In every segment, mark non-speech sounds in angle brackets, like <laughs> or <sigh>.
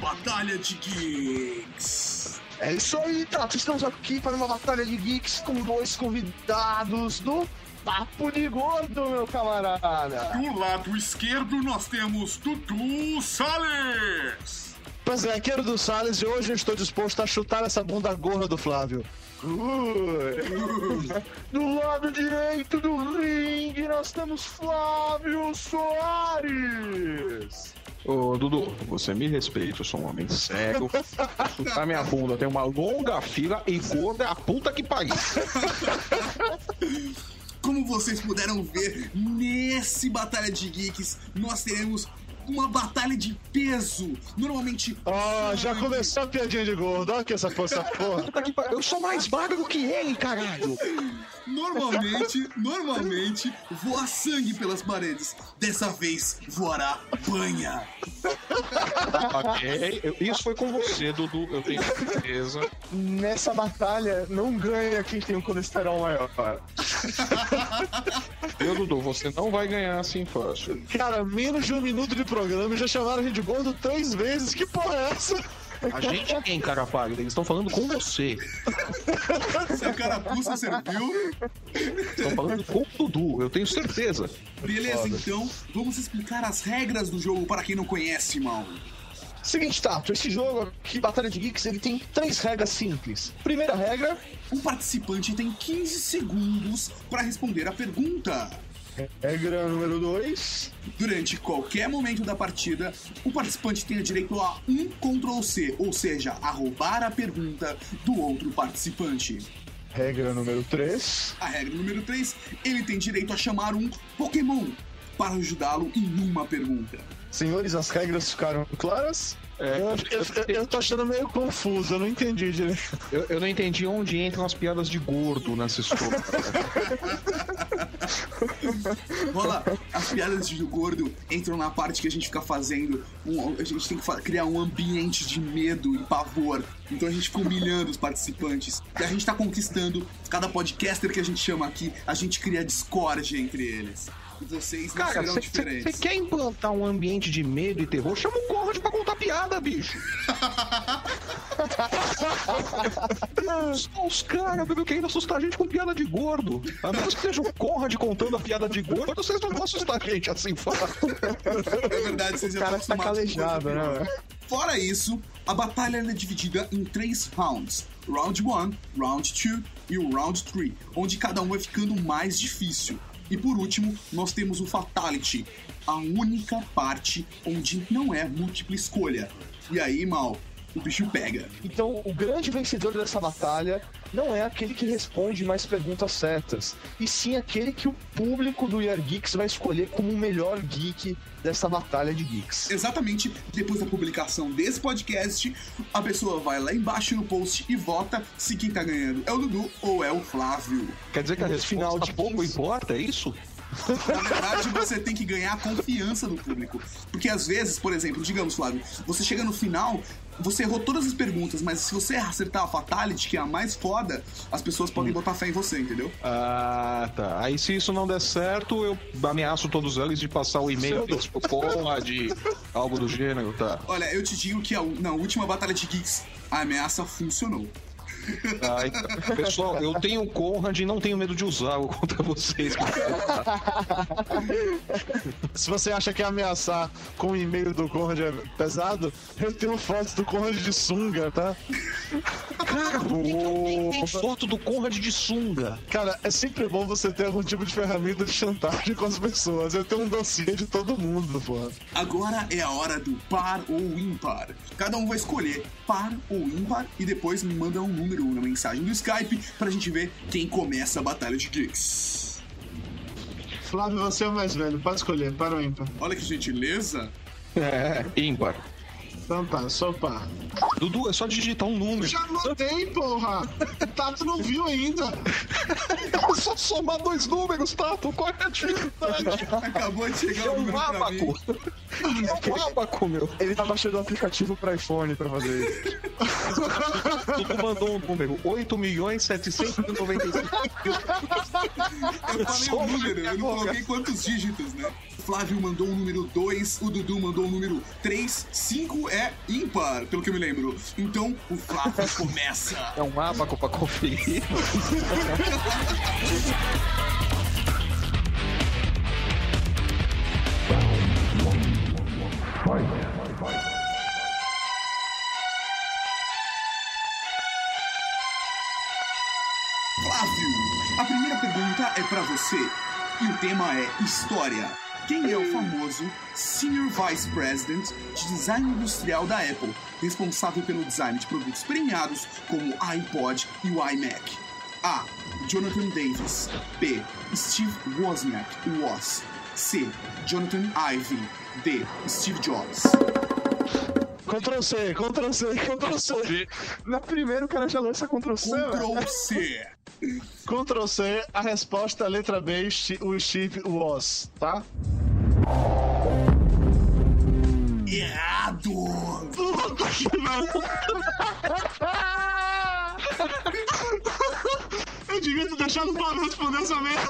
Batalha de Geeks. É isso aí, Tato. Estamos aqui para uma batalha de geeks com dois convidados do Papo de Gordo, meu camarada. Do lado esquerdo nós temos Dudu Salles. Pois é, querido Salles, e hoje eu estou disposto a chutar essa bunda gorda do Flávio. <laughs> Do lado direito do ringue nós temos Flávio Soares. Ô, Dudu, você me respeita, eu sou um homem cego. Chutar minha bunda tem uma longa fila e gorda é a puta que pariu. Como vocês puderam ver, nesse Batalha de Geeks nós teremos uma batalha de peso. Normalmente. Ó, já começou a piadinha de gordo, olha que essa força porra. Eu sou mais magro que ele, caralho. Normalmente, normalmente, voa sangue pelas paredes. Dessa vez, voará banha. Ok, isso foi com você, Dudu, eu tenho certeza. Nessa batalha não ganha quem tem um colesterol maior. Eu, Dudu, você não vai ganhar assim fácil. Cara, menos de um minuto de programa e já chamaram a gente de gordo três vezes. Que porra é essa? A gente quem, cara pálido? Eles estão falando com você. Se a carapuça serviu. Estão falando com o Dudu, eu tenho certeza. Beleza, então, vamos explicar as regras do jogo para quem não conhece, mal. Seguinte, Tato, esse jogo aqui, Batalha de Geeks, ele tem três regras simples. Primeira regra, O participante tem 15 segundos para responder a pergunta. Regra número dois, Durante qualquer momento da partida, o participante tem direito a um Ctrl C, ou seja, a roubar a pergunta do outro participante. regra número três, A regra número 3, ele tem direito a chamar um Pokémon para ajudá-lo em uma pergunta. Senhores, as regras ficaram claras? É, eu, eu- eu- tô achando meio confuso, eu não entendi direito. Eu, eu não entendi onde entram as piadas de gordo nessa história. Rola, <laughs> as piadas de gordo entram na parte que a gente fica fazendo. um- a gente tem que criar um ambiente de medo e pavor. Então a gente fica humilhando os participantes. E a gente tá conquistando. Cada podcaster que a gente chama aqui, a gente cria discórdia entre eles. Vocês não Cara, serão você diferentes. quer implantar um ambiente de medo e terror? Chama o Conrad pra contar piada, bicho. Os caras, bebê, querendo assustar a gente com piada de gordo. A menos que seja o Conrad contando a piada de gordo, vocês não vão assustar a gente assim fácil. É verdade, vocês já estão tá calejado, né? Fora isso, a batalha é dividida em três rounds: Round 1, Round 2 e o Round 3, onde cada um vai ficando mais difícil. E por último, nós temos o Fatality, a única parte onde não é múltipla escolha. E aí, mal, o bicho pega. Então, o grande vencedor dessa batalha não é aquele que responde mais perguntas certas, e sim aquele que o público do Year Geeks vai escolher como o melhor geek dessa batalha de geeks. Exatamente depois da publicação desse podcast, a pessoa vai lá embaixo no post e vota se quem tá ganhando é o Dudu ou é o Flávio. Quer dizer que a resposta final de pouco 15. importa, é isso? Na verdade, você tem que ganhar a confiança do público. Porque às vezes, por exemplo, digamos, Flávio, você chega no final, você errou todas as perguntas, mas se você acertar a Fatality, que é a mais foda, as pessoas podem botar fé em você, entendeu? Ah, tá. Aí se isso não der certo, eu ameaço todos eles de passar o e-mail pro Conrad, algo do gênero, tá? Olha, eu te digo que a, na última Batalha de Geeks, a ameaça funcionou. Ah, então, pessoal, eu tenho o Conrad e não tenho medo de usá-lo contra vocês. Se você acha que ameaçar com o e-mail do Conrad é pesado, eu tenho fotos do Conrad de sunga, tá? Cara, por que que alguém tem foto do Conrad de sunga? Cara, é sempre bom você ter algum tipo de ferramenta de chantagem com as pessoas. Eu tenho um dossiê de todo mundo, porra. Agora é a hora do par ou ímpar. Cada um vai escolher par ou ímpar e depois me manda um número na mensagem do Skype pra gente ver quem começa a Batalha de Geeks. Flávio, você é o mais velho, pode escolher, para ou ímpar. Olha que gentileza. É, ímpar. Então tá, sopa. Dudu, é só digitar um número. Já anotei, porra! O Tato não viu ainda. É <laughs> só somar dois números, Tato. Qual é a dificuldade? <laughs> Acabou de chegar É o um número pra mim. abaco. É um abaco, meu. Ele tá baixando o aplicativo pro iPhone pra fazer isso. <laughs> Dudu mandou um número. 8 milhões 795 Eu falei o número, eu não coloquei quantos dígitos, né? Flávio mandou o número 2, o Dudu mandou o número 3, 5 é ímpar, pelo que eu me lembro. Então, o Flávio <laughs> começa. É um abaco pra conferir. Flávio, a primeira pergunta é pra você. E o tema é História. Quem é o famoso Senior Vice President de Design Industrial da Apple, responsável pelo design de produtos premiados como o iPod e o iMac? A. Jonathan Davis. B. Steve Wozniak, Woz. C. Jonathan Ive. D. Steve Jobs. Ctrl C, Ctrl C, Ctrl C. Na primeira o cara já lança Ctrl C. Ctrl C. Ctrl C, a resposta a letra B, o Steve Woz, tá? Errado! Eu <laughs> devia ter deixado o Flávio responder essa merda.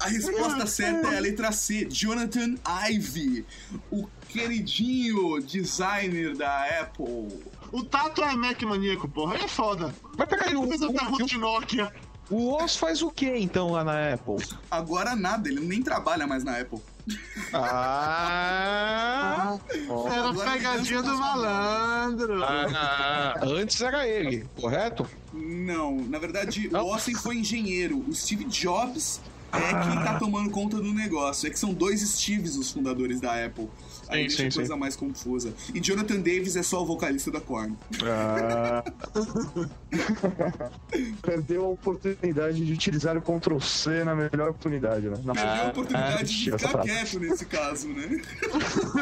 A resposta certa é a letra C, Jonathan Ive, o queridinho designer da Apple. O Tato é Mac maníaco, porra. É foda. Mas peraí, o, Coisa da rua o, de Nokia. O Oz faz o que então lá na Apple? Agora nada, ele nem trabalha mais na Apple. Ah! Era Agora pegadinha do malandro. ah, antes era ele, correto? Não, na verdade, Não. o Austin foi engenheiro. O Steve Jobs é quem tá tomando conta do negócio. É que são dois Steves os fundadores da Apple. Aí Sim, deixa a sim, coisa mais confusa. E Jonathan Davis é só o vocalista da Korn. Ah, <laughs> Perdeu a oportunidade de utilizar o Ctrl C na melhor oportunidade, né? Na Perdeu a oportunidade de essa ficar quieto nesse caso, né?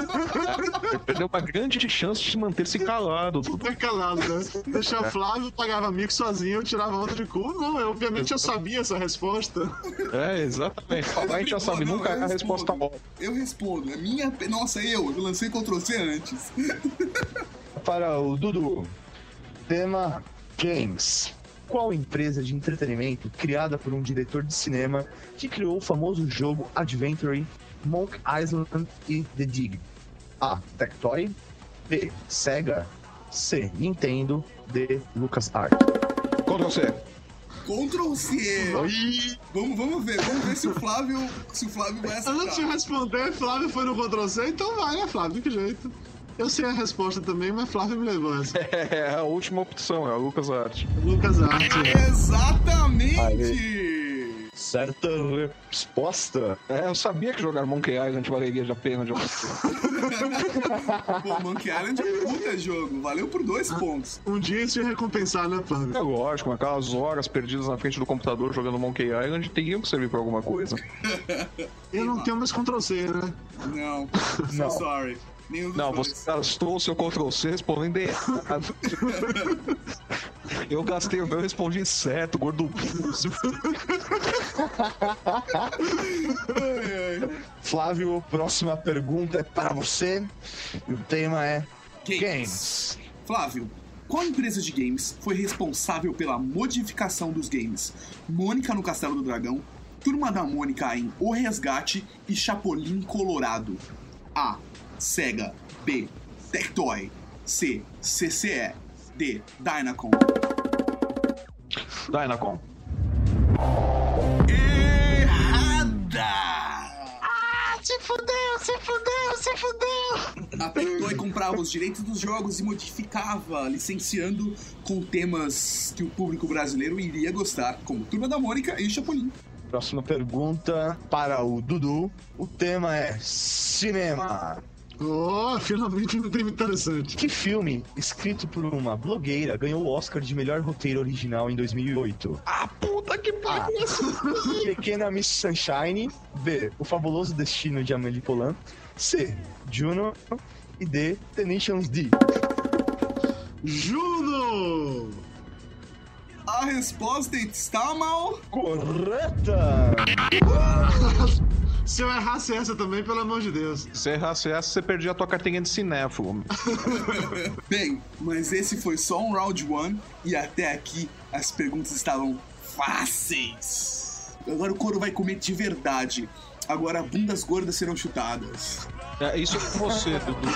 <laughs> perdeu uma grande chance de manter-se calado. Super calado, né? Deixar o Flávio, pagava mico sozinho, eu tirava outra de cu. Não, eu, obviamente eu sabia essa resposta. É, exatamente. Falar a gente já sabe, Não, nunca é a resposta óbvia. Eu respondo. É minha. Nossa, eu. Eu lancei Ctrl C antes. <laughs> Para o Dudu. Tema Games. Qual empresa de entretenimento criada por um diretor de cinema que criou o famoso jogo Adventure, Monk Island e The Dig? A. Tectoy. B. Sega. C. Nintendo. D. LucasArts. Ctrl C. Ctrl C. Vamos, vamos ver. Vamos ver se o Flávio. Se o Flávio vai Antes de acertar. responder, Flávio foi no Ctrl C, então vai, né, Flávio? De que jeito? Eu sei a resposta também, mas Flávio me levou essa. <laughs> É a última opção, é a LucasArts. Lucas Arte. Exatamente! Certa resposta. É, eu sabia que jogar Monkey Island valeria a pena de Pô, <laughs> Monkey Island é um puta jogo. Valeu por dois pontos. Um dia isso ia recompensar, né, Flávio? É lógico, mas aquelas horas perdidas na frente do computador jogando Monkey Island teriam que servir pra alguma coisa. <laughs> Eu não tenho mais Ctrl C, né? Não. <laughs> So Não. sorry. Nenhum dos Não, dois. você gastou o seu Ctrl C respondendo errado. Eu gastei o meu e respondi certo, gordo. Ai. Flávio, próxima pergunta é para você. E o tema é Games. Games. Flávio, qual empresa de games foi responsável pela modificação dos games Mônica no Castelo do Dragão, Turma da Mônica em O Resgate e Chapolin Colorado? A. Sega. B. Tectoy. C. CCE. D. Dynacon. Dynacon. Errada! Se fudeu, se fudeu, se fudeu! A Tectoy comprava os direitos dos jogos e modificava, licenciando com temas que o público brasileiro iria gostar, como Turma da Mônica e Chapolin. Próxima pergunta para o Dudu. O tema é cinema. Oh, finalmente um tema interessante. Que filme, escrito por uma blogueira, ganhou o Oscar de melhor roteiro original em 2008? Ah, puta que pariu! Pequena Miss Sunshine. B. O Fabuloso Destino de Amélie Poulain. C. Juno. E D. Tenacious D. Juno! A resposta está mal. Correta! <laughs> Se eu errasse essa também, pelo amor de Deus. Se errasse essa, você perdia a tua carteirinha de cinéfilo. <laughs> Bem, mas esse foi só um round one e até aqui as perguntas estavam fáceis. Agora o couro vai comer de verdade. Agora bundas gordas serão chutadas. É, isso é com você, Dudu.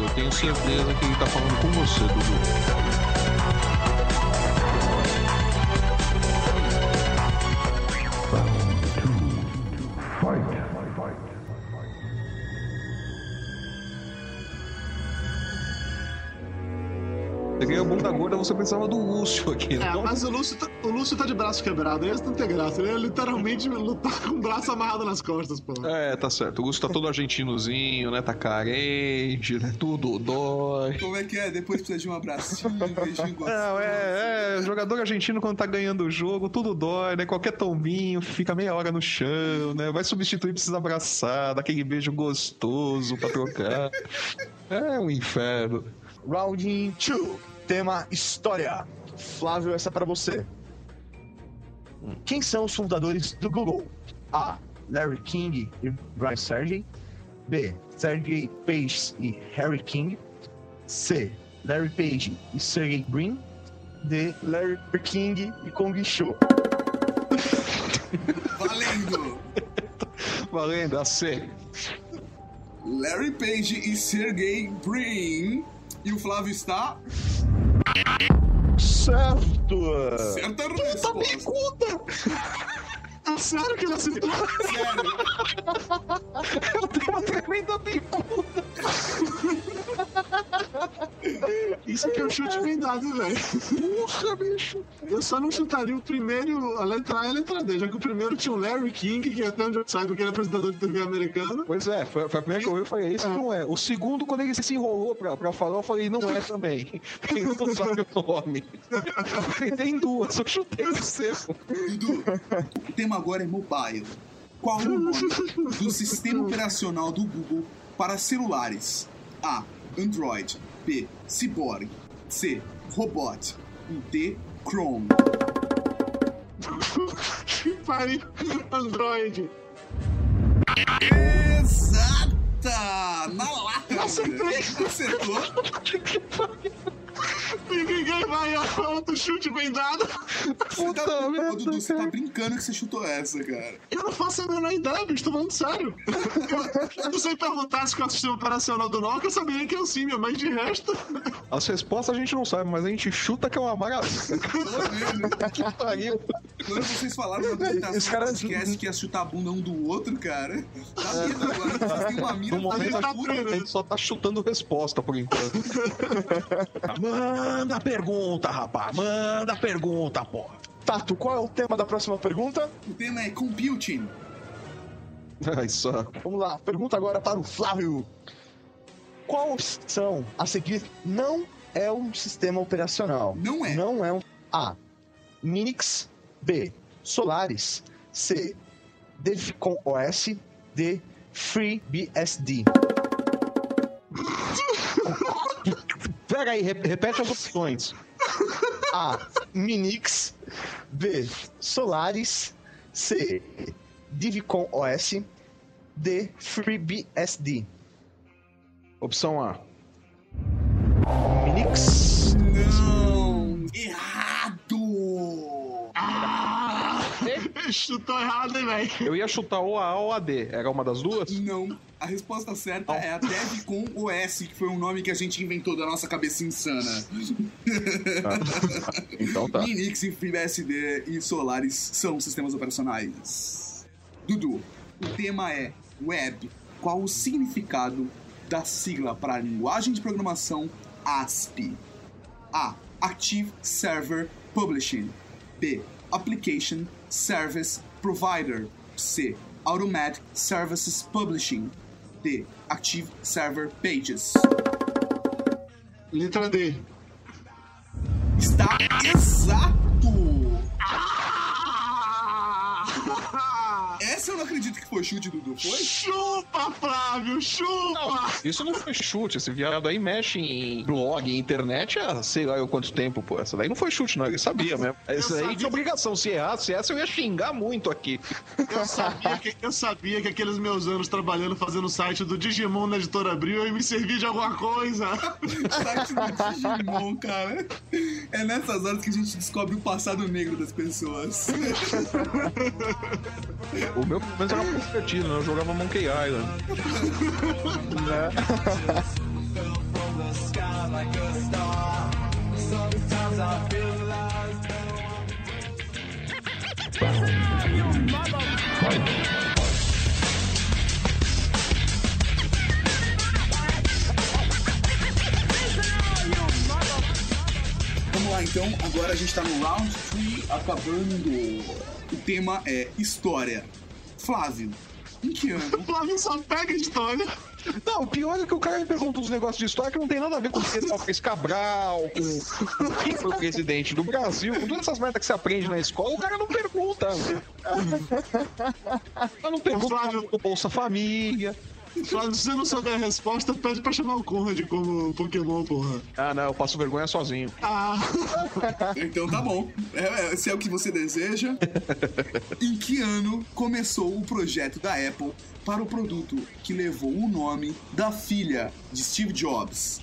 Eu tenho certeza que ele tá falando com você, Dudu. Você pensava do Lúcio aqui, É, não? mas o Lúcio, tá, o Lúcio tá de braço quebrado, esse não tem graça. Ele é literalmente lutar com o braço amarrado nas costas, pô. É, tá certo. O Lúcio tá todo argentinozinho, né? Tá carente, né? Tudo dói. Como é que é? Depois precisa de um abracinho, um beijinho <laughs> gostoso. Não, é, é, jogador argentino quando tá ganhando o jogo, tudo dói, né? Qualquer tombinho, fica meia hora no chão, né? Vai substituir, precisa abraçar, dar aquele beijo gostoso pra trocar. <laughs> É um inferno. Round 2. Tema História. Flávio, essa é pra você. Quem são os fundadores do Google? A. Larry King e Brian Sergey. B. Sergey Page e Harry King. C. Larry Page e Sergey Brin. D. Larry King e Kong Show. Valendo! <laughs> Valendo, a C. Larry Page e Sergey Brin. E o Flávio está Certo! certa resposta. É sério que ele acertou? Sério. Eu tenho uma tremenda bicuda. Isso aqui é um chute bem dado, velho. Porra, bicho. Eu só não chutaria o primeiro, a letra A e a letra D, já que o primeiro tinha o Larry King, que até onde eu saiba que ele é apresentador de TV americano. Pois é, foi, foi a primeira que eu ouvi, eu falei, isso não é. O segundo, quando ele se enrolou pra, pra falar, eu falei, não é também. <laughs> Ele não sabe o nome. Ele tem duas, eu chutei o seco. Dudu, o tema agora é mobile. Qual o nome do sistema operacional do Google para celulares? A. Android. B. Cyborg. C. Robot. E D. Chrome. <laughs> Que pariu, Android. Exata! Na lata! Acertei. Acertou? <laughs> E ninguém vai a outro chute bem dado. Você tá, Ô, Dudu, você tá brincando que você chutou essa, cara. Eu não faço a menor ideia, bicho, tô falando sério. Eu, eu não sei perguntar se qual é o sistema operacional do Nokia, eu saberia que é o Simia, mas de resto. As respostas a gente não sabe, mas a gente chuta que é uma maravilha. <laughs> Que pariu. Quando vocês falaram na apresentação Os caras- do podcast que ia chutar a bunda um do outro, cara, tá vendo agora? Vocês têm uma mira No momento tá a gente, a gente só tá chutando resposta por enquanto. <laughs> Manda pergunta, rapaz. Manda pergunta, porra. Tato, qual é o tema da próxima pergunta? O tema é computing. <laughs> Ai, saco. Vamos lá, pergunta agora para o Flávio. Qual opção a seguir não é um sistema operacional? Não é. Não é um. A. Minix. B. Solaris. C. Devcon OS. D. FreeBSD. Pega aí, re- repete as opções. A. Minix. B. Solaris. C. Divcon OS. D. FreeBSD. Opção A. Minix. Não! Chutou errado, hein, velho? Eu ia chutar ou a A ou a D. Era uma das duas? Não. A resposta certa é a Devcon OS, que foi um nome que a gente inventou da nossa cabeça insana. Então tá. Linux, FreeBSD e Solaris são sistemas operacionais. Dudu, o tema é Web. Qual o significado da sigla para a linguagem de programação ASP? A. Active Server Publishing. B. Application Service Provider. C. Automatic Services Publishing. D. Active Server Pages. Letra D. Está exato! Ah! Essa eu não acredito que foi chute, Dudu. Foi? Chupa, Flávio, chupa! Isso não foi chute, esse viado aí mexe em blog, em internet há sei lá eu quanto tempo, pô. Essa daí não foi chute, não, ele sabia mesmo. Essa aí sabia. tinha obrigação, se errasse essa eu ia xingar muito aqui. Eu sabia, que, eu sabia que aqueles meus anos trabalhando fazendo o site do Digimon na editora Abril eu ia me servir de alguma coisa. <laughs> Site do Digimon, cara. É nessas horas que a gente descobre o passado negro das pessoas. O meu, pelo menos, era divertido, né? Eu jogava Monkey Island. Vamos lá então, agora a gente tá no round 3 acabando. O tema é história. Flávio, em que ano? O Flávio só pega história. Não, o pior é que o cara me pergunta uns negócios de história que não tem nada a ver com o que fez Cabral, com quem foi o presidente do Brasil, com todas essas merdas que você aprende na escola, o cara não pergunta. Mas não pergunta do Bolsa Família. Flávio, se você não souber a resposta, pede pra chamar o Conrad como Pokémon, porra. Ah, não, eu passo vergonha sozinho. Ah, <laughs> Então tá bom. É, é, se é o que você deseja. <laughs> em que ano começou o projeto da Apple para o produto que levou o nome da filha de Steve Jobs?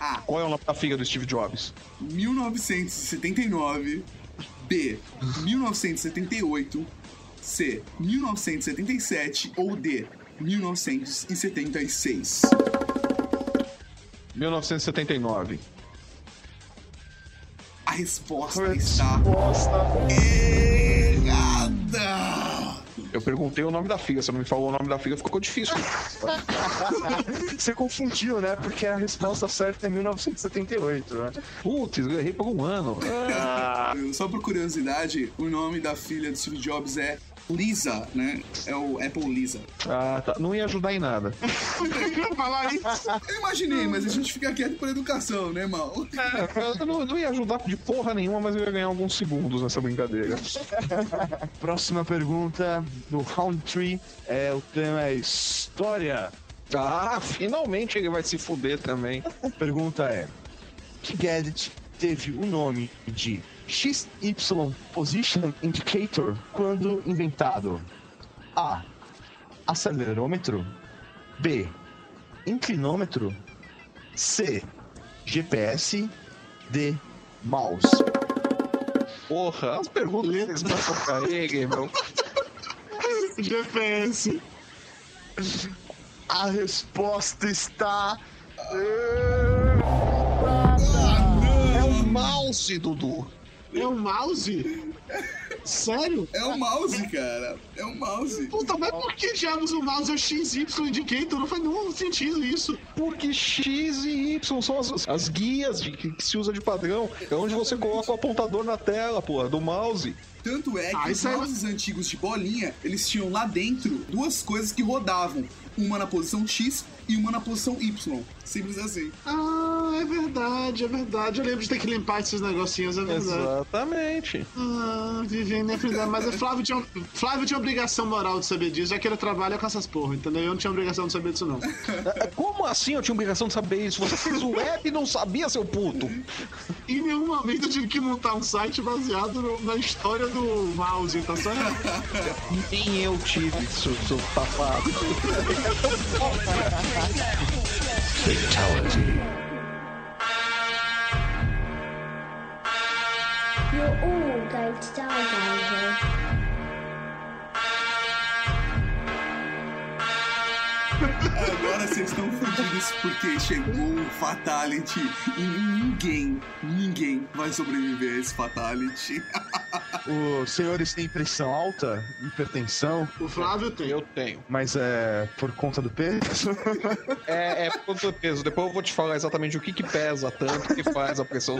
A. Qual é o nome da filha do Steve Jobs? 1979. B. 1978. C. 1977. Ou D. 1976. 1979. A resposta está Resposta. errada! Eu perguntei o nome da filha, você não me falou o nome da filha, ficou difícil. <laughs> Você confundiu, né? Porque a resposta certa é 1978, né? Putz, eu errei por um ano. Só por curiosidade, o nome da filha do Steve Jobs é Lisa, né? É o Apple Lisa. Ah, tá. Não ia ajudar em nada. <laughs> falar isso. Eu imaginei, mas a gente fica quieto por educação, né, mal? Eu não, não ia ajudar de porra nenhuma, mas eu ia ganhar alguns segundos nessa brincadeira. <laughs> Próxima pergunta do Round 3 é o tema é história. Ah, finalmente ele vai se fuder também. A pergunta é: que gadget teve o nome de XY Position Indicator quando inventado? A. Acelerômetro. B. Inclinômetro. C. GPS. D. Mouse. Porra, as perguntas pra ele, meu. <laughs> GPS. A resposta está. É o mouse, Dudu. É um mouse? Sério? É o mouse, cara. É o mouse. Puta, mas por que diabos o mouse é o XY Indicator? Não faz nenhum sentido isso. Porque X e Y são as, as guias de- que, se usa de padrão. É onde você coloca o apontador na tela, porra, do mouse. Tanto é que Ah, os é- mouses antigos de bolinha, eles tinham lá dentro duas coisas que rodavam. Uma na posição X e uma na posição Y. Simples assim. Ah, é verdade, é verdade. Eu lembro de ter que limpar esses negocinhos, é verdade. Exatamente. Ah, vivendo minha vida. Mas o Flávio tinha, Flávio tinha obrigação moral de saber disso, já que ele trabalha com essas porra, entendeu? Eu não tinha obrigação de saber disso, não. Como assim eu tinha obrigação de saber isso? Você fez o app e não sabia, seu puto. Em nenhum momento eu tive que montar um site baseado no- na história do mouse, tá certo? Nem eu tive, seu, seu <laughs> here. Agora vocês estão fodidos porque chegou o Fatality e ninguém, ninguém vai sobreviver a esse Fatality. <laughs> Os senhores têm pressão alta, hipertensão, O Flávio tem. Eu tenho. mas é por conta do peso. <laughs> É, é por conta do peso. Depois eu vou te falar exatamente o que que pesa tanto que faz a pressão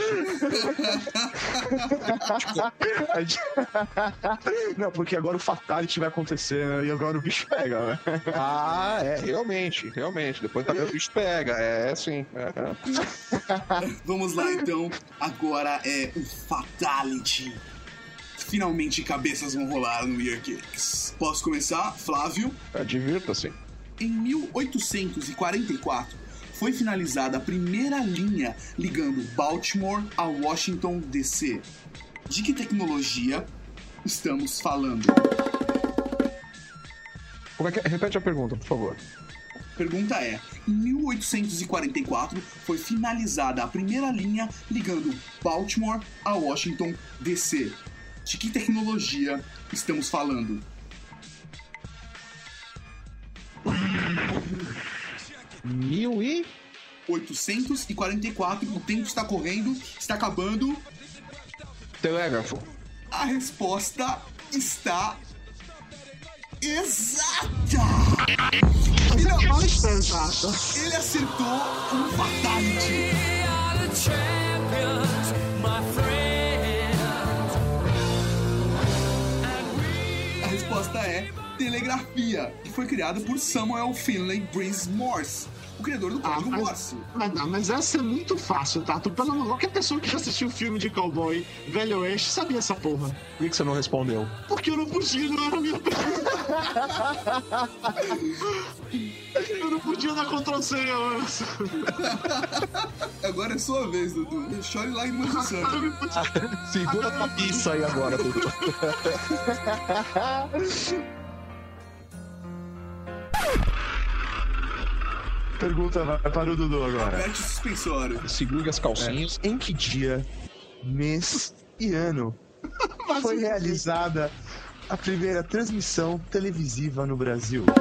Não, porque agora o Fatality vai acontecer né? e agora o bicho pega, né? Ah, é, realmente, realmente. Depois também o bicho pega, é sim. É, é. Vamos lá então. Agora é o Fatality. Finalmente cabeças vão rolar no Year Geeks. Posso começar, Flávio? Divirta-se. Em 1844, foi finalizada a primeira linha ligando Baltimore a Washington DC. De que tecnologia estamos falando? Como é que é? Repete a pergunta, por favor. Pergunta é: em 1844 foi finalizada a primeira linha ligando Baltimore a Washington DC. De que tecnologia estamos falando? Mil e. 844, o tempo está correndo, está acabando. Telégrafo. A resposta está exata! Ele, Mais pesado. ele acertou um fatality. Resposta é telegrafia, que foi criada por Samuel Finley Breeze Morse, criador do Ah, código mas, Morse. mas, não, mas essa é muito fácil, tá? Tu, pelo menos, qualquer pessoa que já assistiu filme de cowboy, velho oeste, sabia essa porra. Por que que você não respondeu? Porque eu não podia, não era a minha pergunta. Eu não podia dar Ctrl C. Agora é sua vez, Dudu. Chore lá em não podia. <laughs> Segura tua pizza aí agora, Dudu. <laughs> Pergunta vai para o Dudu agora. Aperte o suspensório. Segure as calcinhas. Em que dia, mês e ano <laughs> foi realizada a primeira transmissão televisiva no Brasil? <laughs>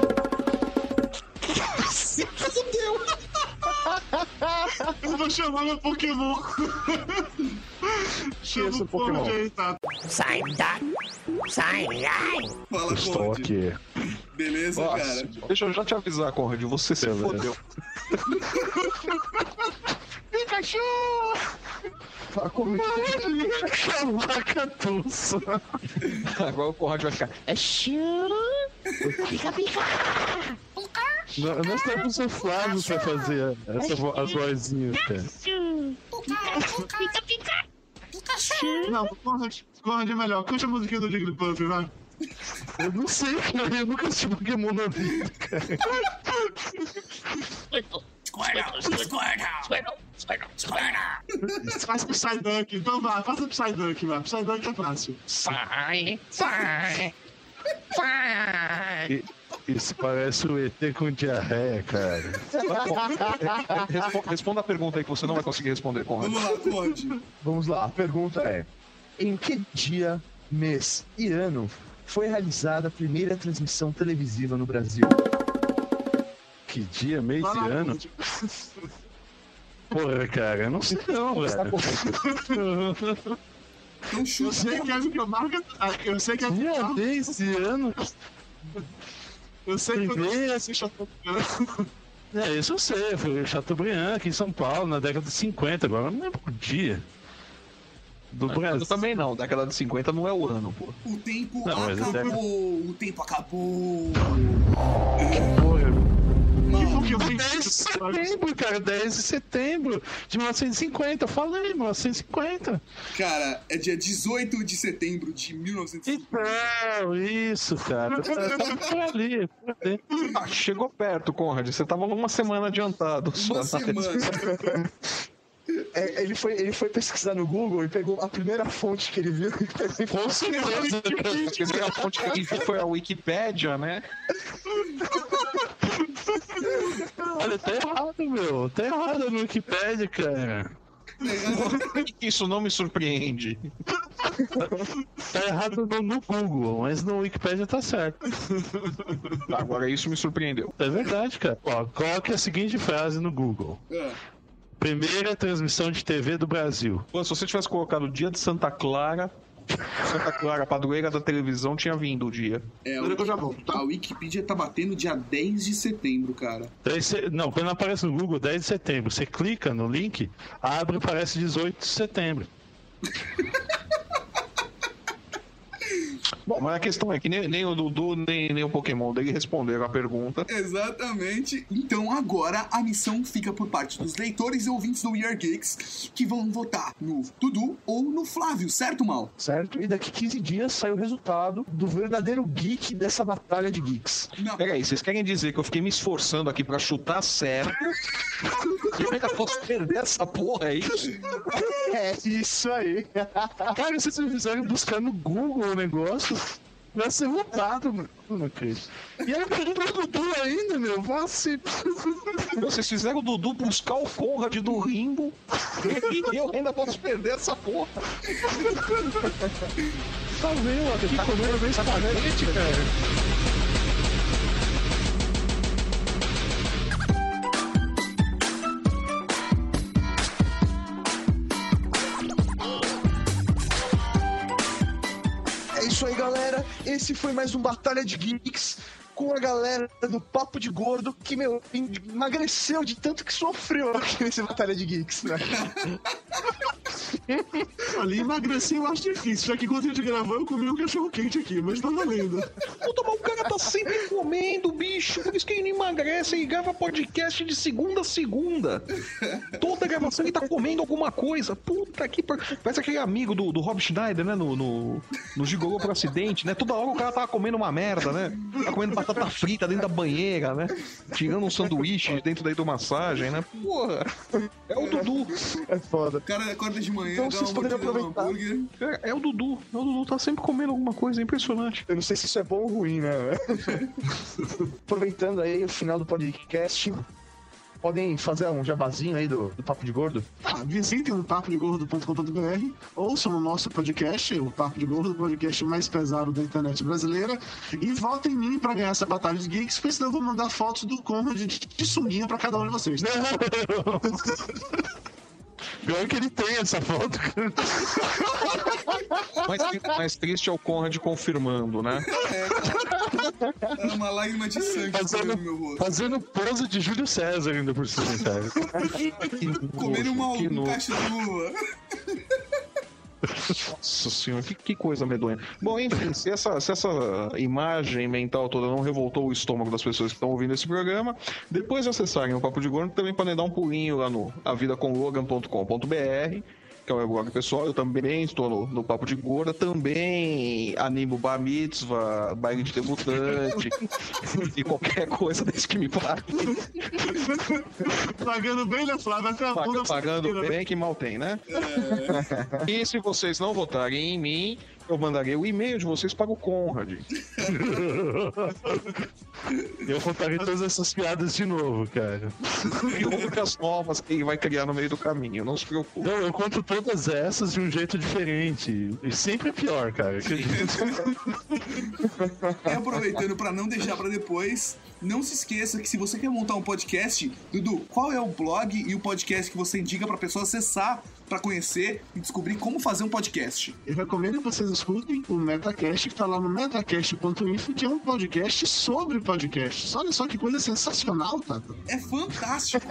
Eu vou chamar meu Pokémon. Chama Esse Pokémon. Pokémon. Aí, tá. Fala, Estou Conde. aqui. Beleza, Nossa, cara? deixa eu já te avisar, Conrad, você se fodeu. Pikachu! Fala comigo. Vaca tussa. Agora o Conrad vai ficar. É churo. Pica, pica. Nós temos o Flávio pra fazer essa as vozinhas, cara. Não, Conrad, Conrad é melhor. Cante a musiquinha do Jigglypuff, vai. Eu não sei, cara. Eu nunca assisti Pokémon na vida, cara. Faz Psyduck. Então vai, faça Psyduck, vai. Psyduck é fácil. Sai, sai, sai. Isso parece o ET com diarreia, cara. Respo- Responda a pergunta aí que você não vai conseguir responder, Conrad. Vamos lá, Conde. Vamos lá, a pergunta é: Em que dia, mês e ano foi realizada a primeira transmissão televisiva no Brasil? Que dia, mês e ano? Porra, cara, eu não sei não, Está velho. Então Eu sei que é marco. ah, Eu sei que é Dia, mês e ano? Eu sei que assisto a Pokémon. É, isso eu sei, foi Chateaubriand aqui em São Paulo, na década de 50, agora eu não lembro o dia. Do Eu Brasil. também não, década de 50 não é o ano, pô. O tempo Não, até- acabou. O tempo acabou. Porra, Mano, Pokémon 10 de setembro, cara, 10 de setembro de 1950, eu falei, 1950. cara, é dia 18 de setembro de 1950. Então, isso, cara. Tá <laughs> por ali, por ali. Ah, chegou perto, Conrad. Você tava uma semana adiantado. Uma semana. É, ele, foi, ele foi pesquisar no Google e pegou a primeira fonte que ele viu. <laughs> Com certeza. Porque a fonte que ele viu foi a Wikipédia, né? <laughs> Olha, tá errado, meu. Tá errado no Wikipedia, cara. Isso não me surpreende. Tá errado no, no Google, mas no Wikipedia tá certo. Agora isso me surpreendeu. É verdade, cara. Ó, coloque a seguinte frase no Google. Ah, Primeira transmissão de TV do Brasil. Pô, se você tivesse colocado o dia de Santa Clara, Santa Clara, padroeira da televisão, tinha vindo o dia. É, que eu já volto, tá? a Wikipedia tá batendo dia 10 de setembro, cara. 10 se- Não, quando aparece no Google 10 de setembro, você clica no link, abre e aparece 18 de setembro. <laughs> Bom, mas a questão é que nem, nem o Dudu, nem, nem o Pokémon dele responderam a pergunta. Exatamente. Então agora a missão fica por parte dos leitores e ouvintes do We Are Geeks que vão votar no Dudu ou no Flávio, certo, Mal? Certo? E daqui 15 dias sai o resultado do verdadeiro geek dessa batalha de geeks. Não. Peraí, vocês querem dizer que eu fiquei me esforçando aqui pra chutar certo? e <laughs> eu ainda posso perder essa porra aí? <laughs> É isso aí. <laughs> Cara, vocês fizeram buscar no Google o negócio, <laughs> vai ser votado, mano. E aí pergunta pro Dudu ainda, meu. Vai se. <laughs> Vocês fizeram o Dudu buscar o Conrad do Rimbo e eu ainda posso perder essa porra. Tá vendo? Aqui comendo bem espaguete, cara. Esse foi mais um Batalha de Geeks com a galera do Papo de Gordo que, meu, emagreceu de tanto que sofreu aqui nesse Batalha de Geeks, né? <laughs> Ali emagrecer eu acho difícil, já que enquanto a gente gravou eu comi um cachorro quente aqui, mas tá valendo. Puta, mas o cara tá sempre comendo, bicho. Por isso que ele não emagrece e grava podcast de segunda a segunda. Toda gravação ele tá comendo alguma coisa. Puta que par... Parece aquele amigo do, do Rob Schneider, né? No, no, no Gigolô por acidente, né? Toda hora o cara tava comendo uma merda, né? Tá comendo batata frita dentro da banheira, né? Tirando um sanduíche <laughs> dentro da hidromassagem, né? Porra, é o Dudu. É foda. O cara acorda de manhã, Então dá vocês poderiam aproveitar. hambúrguer. É, é o Dudu. É o Dudu, tá sempre comendo alguma coisa, é impressionante. Eu não sei se isso é bom ou ruim, né? <laughs> Aproveitando aí o final do podcast, podem fazer um jabazinho aí do, do Papo de Gordo? Ah, visitem o papodegordo.com.br, ouçam o nosso podcast, o Papo de Gordo, o podcast mais pesado da internet brasileira, e votem em mim pra ganhar essa batalha de geeks, porque senão eu vou mandar fotos do Conrad de, de sunguinha pra cada um de vocês. Né? <laughs> Pior que ele tem essa foto. <laughs> Mais, mais triste é o Conrad confirmando, né? É uma lágrima de sangue Fazendo- no meu rosto. Fazendo pose de Júlio César ainda por cima, cara. <laughs> Comendo uma, um de uva. Nossa senhora, que, que coisa medonha. Bom, enfim, se essa, se essa imagem mental toda não revoltou o estômago das pessoas que estão ouvindo esse programa, depois de acessarem o Papo de Gordo, também podem dar um pulinho lá no avidacomlogan.com.br, que é o meu blog pessoal. Eu também estou no, no Papo de Gorda, também animo bar mitzvah, baile de debutante <laughs> e qualquer coisa desse que me pague. Pagando bem, né, Flávio? Até a bunda Pagando bem que mal tem, né? E se vocês não votarem em mim, eu mandarei o e-mail de vocês para o Conrad. <laughs> Eu contarei todas essas piadas de novo, cara. E outras novas que ele vai criar no meio do caminho, não se preocupe. Eu, eu conto todas essas de um jeito diferente. E sempre é pior, cara. E aproveitando pra não deixar pra depois, não se esqueça que se você quer montar um podcast, Dudu, qual é o blog e o podcast que você indica pra pessoa acessar pra conhecer e descobrir como fazer um podcast? Eu recomendo que vocês escutem o Metacast, que tá lá no metacast.info, que é um podcast sobre podcasts. Olha só que coisa sensacional, Tata. É fantástico.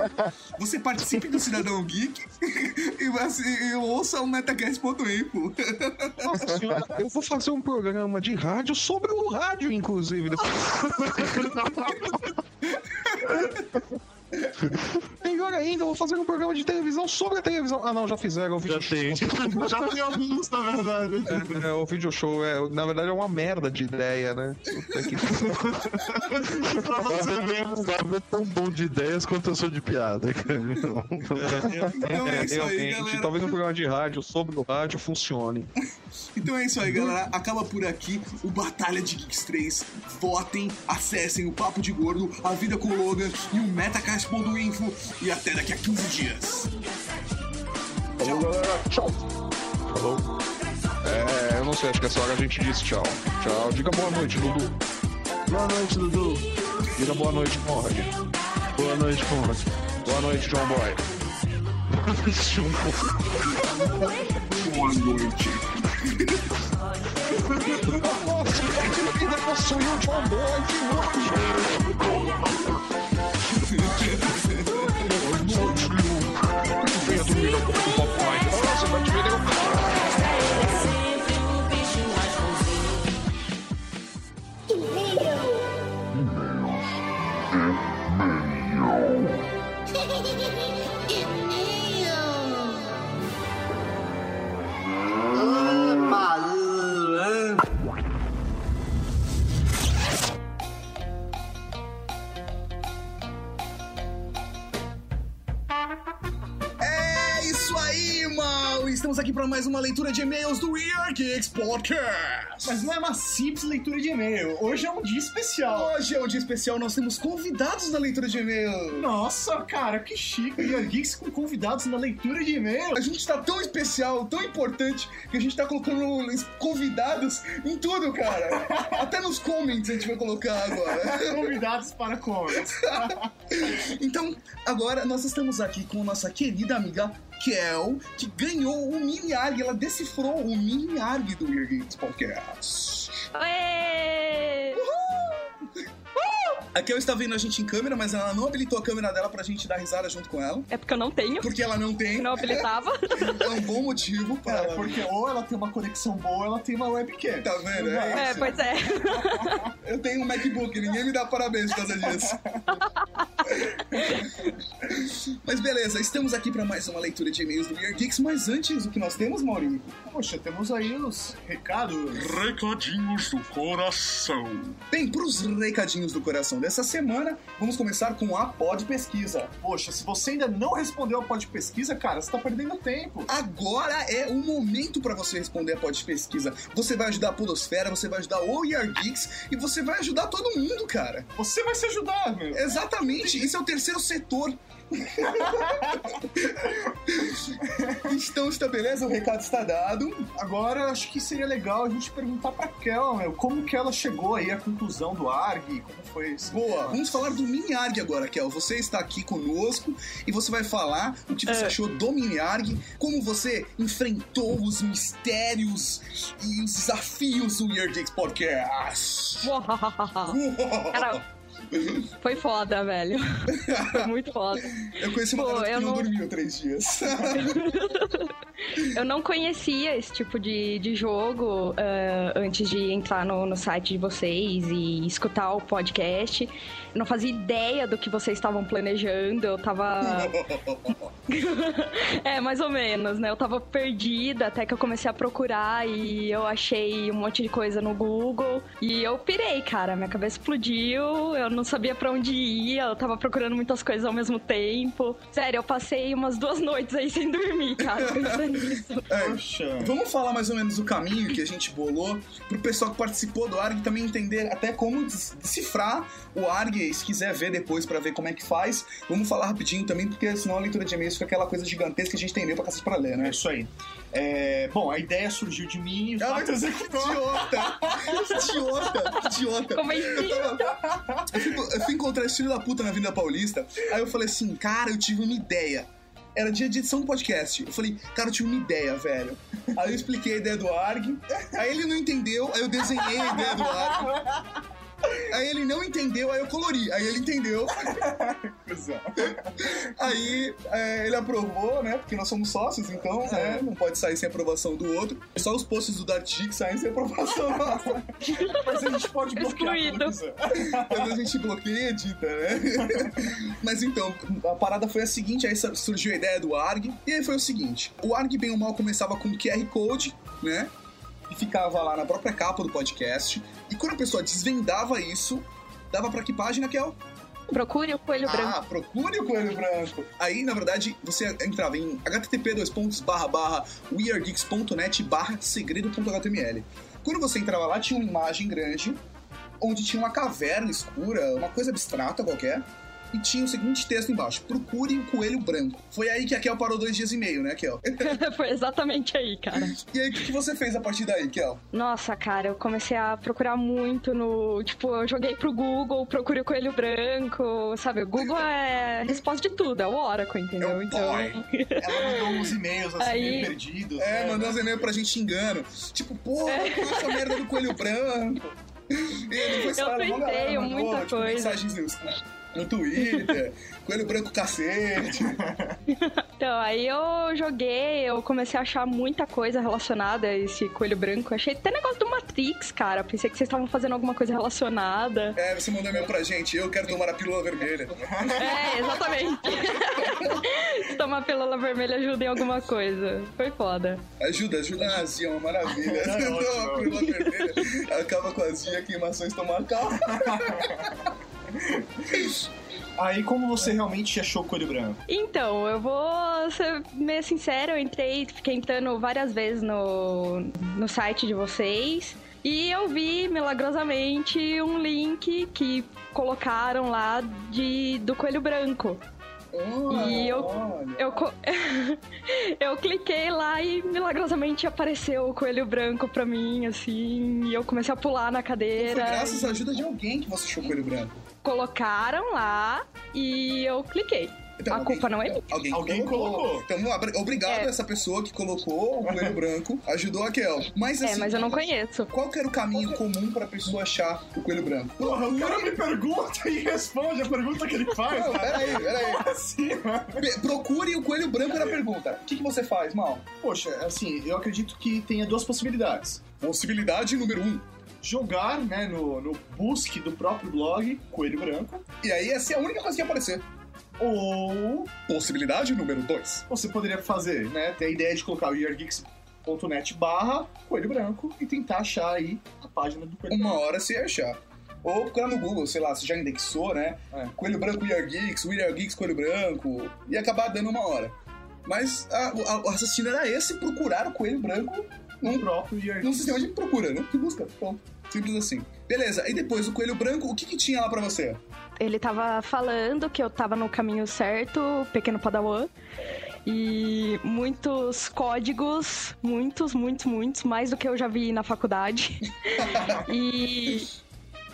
Você participe do Cidadão Geek <laughs> e, você- e ouça o metacast.info. Nossa senhora, eu vou fazer um programa de rádio sobre o rádio, inclusive. <laughs> <laughs> Melhor ainda, eu vou fazer um programa de televisão sobre a televisão. Ah, não, já fizeram. O vídeo Já tem. <laughs> Já tem alguns, na verdade. É, o video show é, na verdade, é uma merda de ideia, né? <laughs> Pra você ver. O Fábio é tão bom de ideias quanto eu sou de piada, cara. Então é isso aí, galera. talvez um programa de rádio sobre o rádio funcione. Então é isso aí, galera. Acaba por aqui o Batalha de Geeks 3. Votem, acessem o Papo de Gordo, a Vida com o Logan e o Metacast.info. E até daqui a 15 dias. Falou, galera. Tchau. Falou? É, eu não sei, acho que essa hora a gente diz tchau. Tchau. Diga boa noite, Dudu. Boa noite, Dudu. Diga boa noite, Conrad. Boa noite, Conrad. Boa noite, John Boy. Boa noite. Nossa, que ainda possui o John Boy, nojo. <laughs> Do it. Do it. Estamos aqui para mais uma leitura de e-mails do We Are Geeks Podcast. Mas não é uma simples leitura de e-mail. Hoje é um dia especial. Hoje é um dia especial, nós temos convidados na leitura de e-mail. Nossa, cara, que chique. E a Geeks com convidados na leitura de e-mail. A gente tá tão especial, tão importante, que a gente tá colocando convidados em tudo, cara. <laughs> Até nos comments a gente vai colocar agora. <laughs> Convidados para comments. <laughs> Então, agora nós estamos aqui com nossa querida amiga Kel, que ganhou o mini ARG. Ela decifrou o mini ARG do Weird Geeks Podcast. A Kel está vendo a gente em câmera, mas ela não habilitou a câmera dela pra gente dar risada junto com ela. É porque eu não tenho. Porque ela não tem. Não habilitava. É um bom motivo para É, ela. porque ou ela tem uma conexão boa ou ela tem uma webcam. Tá vendo? É É, pois é. <laughs> Eu tenho um MacBook, ninguém me dá parabéns por causa disso. <laughs> mas beleza, estamos aqui para mais uma leitura de e-mails do Weird Geeks, mas antes o que nós temos, Maurinho? Poxa, temos aí os recados. Recadinhos do coração. Bem, pros recadinhos do coração dessa semana, vamos começar com a pod pesquisa. Poxa, se você ainda não respondeu a pod pesquisa, cara, você tá perdendo tempo. Agora é o momento para você responder a pod pesquisa. Você vai ajudar a Podosfera, você vai ajudar o Are Geeks e você vai ajudar todo mundo, cara. Você vai se ajudar, meu. Exatamente, isso é o terceiro setor. Então está beleza, o recado está dado. Agora, eu acho que seria legal a gente perguntar pra Kel, meu, como que ela chegou aí à conclusão do ARG, como foi isso. Boa, vamos falar do Mini ARG agora, Kel. Você está aqui conosco e você vai falar o que você É. achou do Mini ARG, como você enfrentou os mistérios e os desafios do Weird Geeks Podcast. <laughs> Cara, foi foda, velho. Foi muito foda. Eu conheci uma Pô, garota que eu não não- dormiu três dias. <laughs> Eu não conhecia esse tipo de, de jogo eh, antes de entrar no, no site de vocês e escutar o podcast. Não fazia ideia do que vocês estavam planejando. Eu tava. <laughs> é, mais ou menos, né? Eu tava perdida até que eu comecei a procurar e eu achei um monte de coisa no Google. E eu pirei, cara. Minha cabeça explodiu. Eu não sabia pra onde ir. Eu tava procurando muitas coisas ao mesmo tempo. Sério, eu passei umas duas noites aí <laughs> sem dormir, cara, pensando nisso. <laughs> É. Vamos falar mais ou menos o caminho que a gente bolou pro pessoal que participou do ARG também entender até como decifrar o ARG, e se quiser ver depois pra ver como é que faz. Vamos falar rapidinho também, porque senão a leitura de e-mails fica aquela coisa gigantesca que a gente tem e-mail pra cacete pra ler, É né? isso aí. É, bom, a ideia surgiu de mim Ah, fato executou. idiota! idiota! Idiota! Como assim? Eu, tava- eu fui, eu fui encontrar esse filho da puta na Avenida Paulista, aí eu falei assim, cara, eu tive uma ideia. Era dia de edição do podcast. Eu falei, cara, eu tive uma ideia, velho. Aí eu expliquei a ideia do ARG, aí ele não entendeu, aí eu desenhei a ideia do ARG. Aí ele não entendeu, aí eu colori. Aí ele entendeu. Aí é, ele aprovou, né? Porque nós somos sócios, então né, não pode sair sem aprovação do outro. Só os posts do Dark Chick saem sem aprovação nossa. <laughs> Mas a gente pode bloquear Excluído. Depois a gente bloqueia e edita, né? <laughs> Mas então, a parada foi a seguinte, aí surgiu a ideia do ARG, e aí foi o seguinte, o ARG bem ou mal começava com QR Code, né? E ficava lá na própria capa do podcast, e quando a pessoa desvendava isso, dava pra que página, Kel? Procure o coelho branco. Ah, procure o Coelho Branco. Aí, na verdade, você entrava em http weargeeks.net barra segredo.html. Quando você entrava lá, tinha uma imagem grande, onde tinha uma caverna escura, uma coisa abstrata qualquer, e tinha o seguinte texto embaixo: Procure o coelho branco. Foi aí que a Kel parou dois dias e meio, né, Kel? <laughs> Foi exatamente aí, cara. E aí, o que que você fez a partir daí, Kel? Nossa, cara, eu comecei a procurar muito no. Tipo, eu joguei pro Google, procure o coelho branco, sabe? O Google é a resposta de tudo, é o Oracle, entendeu? É o então. <laughs> Ela mandou uns e-mails assim, Aí- meio perdidos. É, né? mandou uns e-mails pra gente xingando. Tipo, pô, essa merda do coelho branco. <laughs> E ele foi Eu tentei mandou, muita tipo, coisa. mensagens no, Twitter, <laughs> coelho branco cacete. <laughs> Então, aí eu joguei, eu comecei a achar muita coisa relacionada a esse coelho branco. Achei até negócio do Matrix, cara. Pensei que vocês estavam fazendo alguma coisa relacionada. É, você mandou e-mail pra gente, eu quero tomar a pílula vermelha. <laughs> É, exatamente. Se tomar pílula vermelha ajuda em alguma coisa. Foi foda. Ajuda, ajuda a azia, é uma maravilha. É Você ótimo. toma a pílula vermelha, acaba com a azia, queimação estomacal. Aí como você realmente achou o coelho branco? Então, eu vou ser meio sincero, eu entrei, fiquei entrando várias vezes no, no site de vocês. E eu vi milagrosamente um link que colocaram lá de, do coelho branco. E eu, eu, <laughs> eu cliquei lá e milagrosamente apareceu o coelho branco pra mim, assim, e eu comecei a pular na Foi cadeira. graças à ajuda de alguém que você achou o coelho branco. Colocaram lá e eu cliquei. Então, a alguém- culpa não é minha. Alguém, Alguém colocou. Então, vamos lá. Obrigado É. a essa pessoa que colocou o coelho branco, ajudou a Kel. Mas assim, É, mas eu não conheço. qual que era o caminho comum pra pessoa achar o coelho branco? Porra, o cara me pergunta e responde a pergunta que ele faz, Não, peraí, peraí. Assim, Procure o coelho branco na pergunta. O que, que você faz, mal? Poxa, assim, eu acredito que tenha duas possibilidades. Possibilidade número um. Jogar, né, no, no busque do próprio blog, Coelho Branco, E aí essa é a única coisa que ia aparecer. ou Possibilidade número dois. você poderia fazer, né, ter a ideia de colocar o yeargeeks.net barra Coelho Branco e tentar achar aí a página do Coelho Uma Branco. hora você ia achar. Ou procurar no Google, sei lá, você já indexou, né? É. Coelho branco We Are Geeks, Coelho Branco. E acabar dando uma hora. Mas a- o- a- o raciocínio era esse, procurar o coelho branco num, próprio num sistema de procura, né? Que busca. Ponto. Simples assim. Beleza, e depois o coelho branco, o que, que tinha lá pra você? Ele tava falando que eu tava no caminho certo, pequeno padawan. E muitos códigos, muitos, muitos, muitos, mais do que eu já vi na faculdade. <laughs> e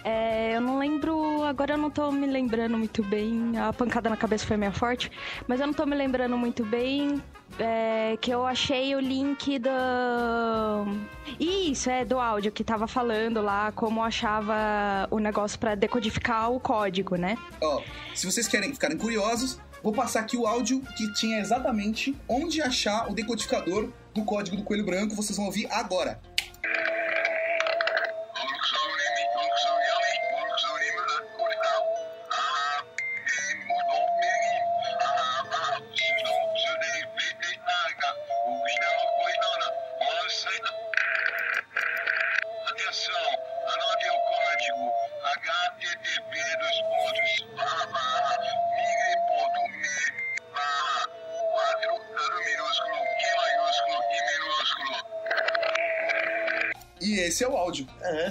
é, eu não lembro, agora eu não tô me lembrando muito bem, a pancada na cabeça foi meio forte, mas eu não tô me lembrando muito bem é, que eu achei o link do. Isso, é, do áudio que tava falando lá, como achava o negócio pra decodificar o código, né? Ó, se vocês querem ficarem curiosos, vou passar aqui o áudio que tinha exatamente onde achar o decodificador do código do coelho branco. Vocês vão ouvir agora.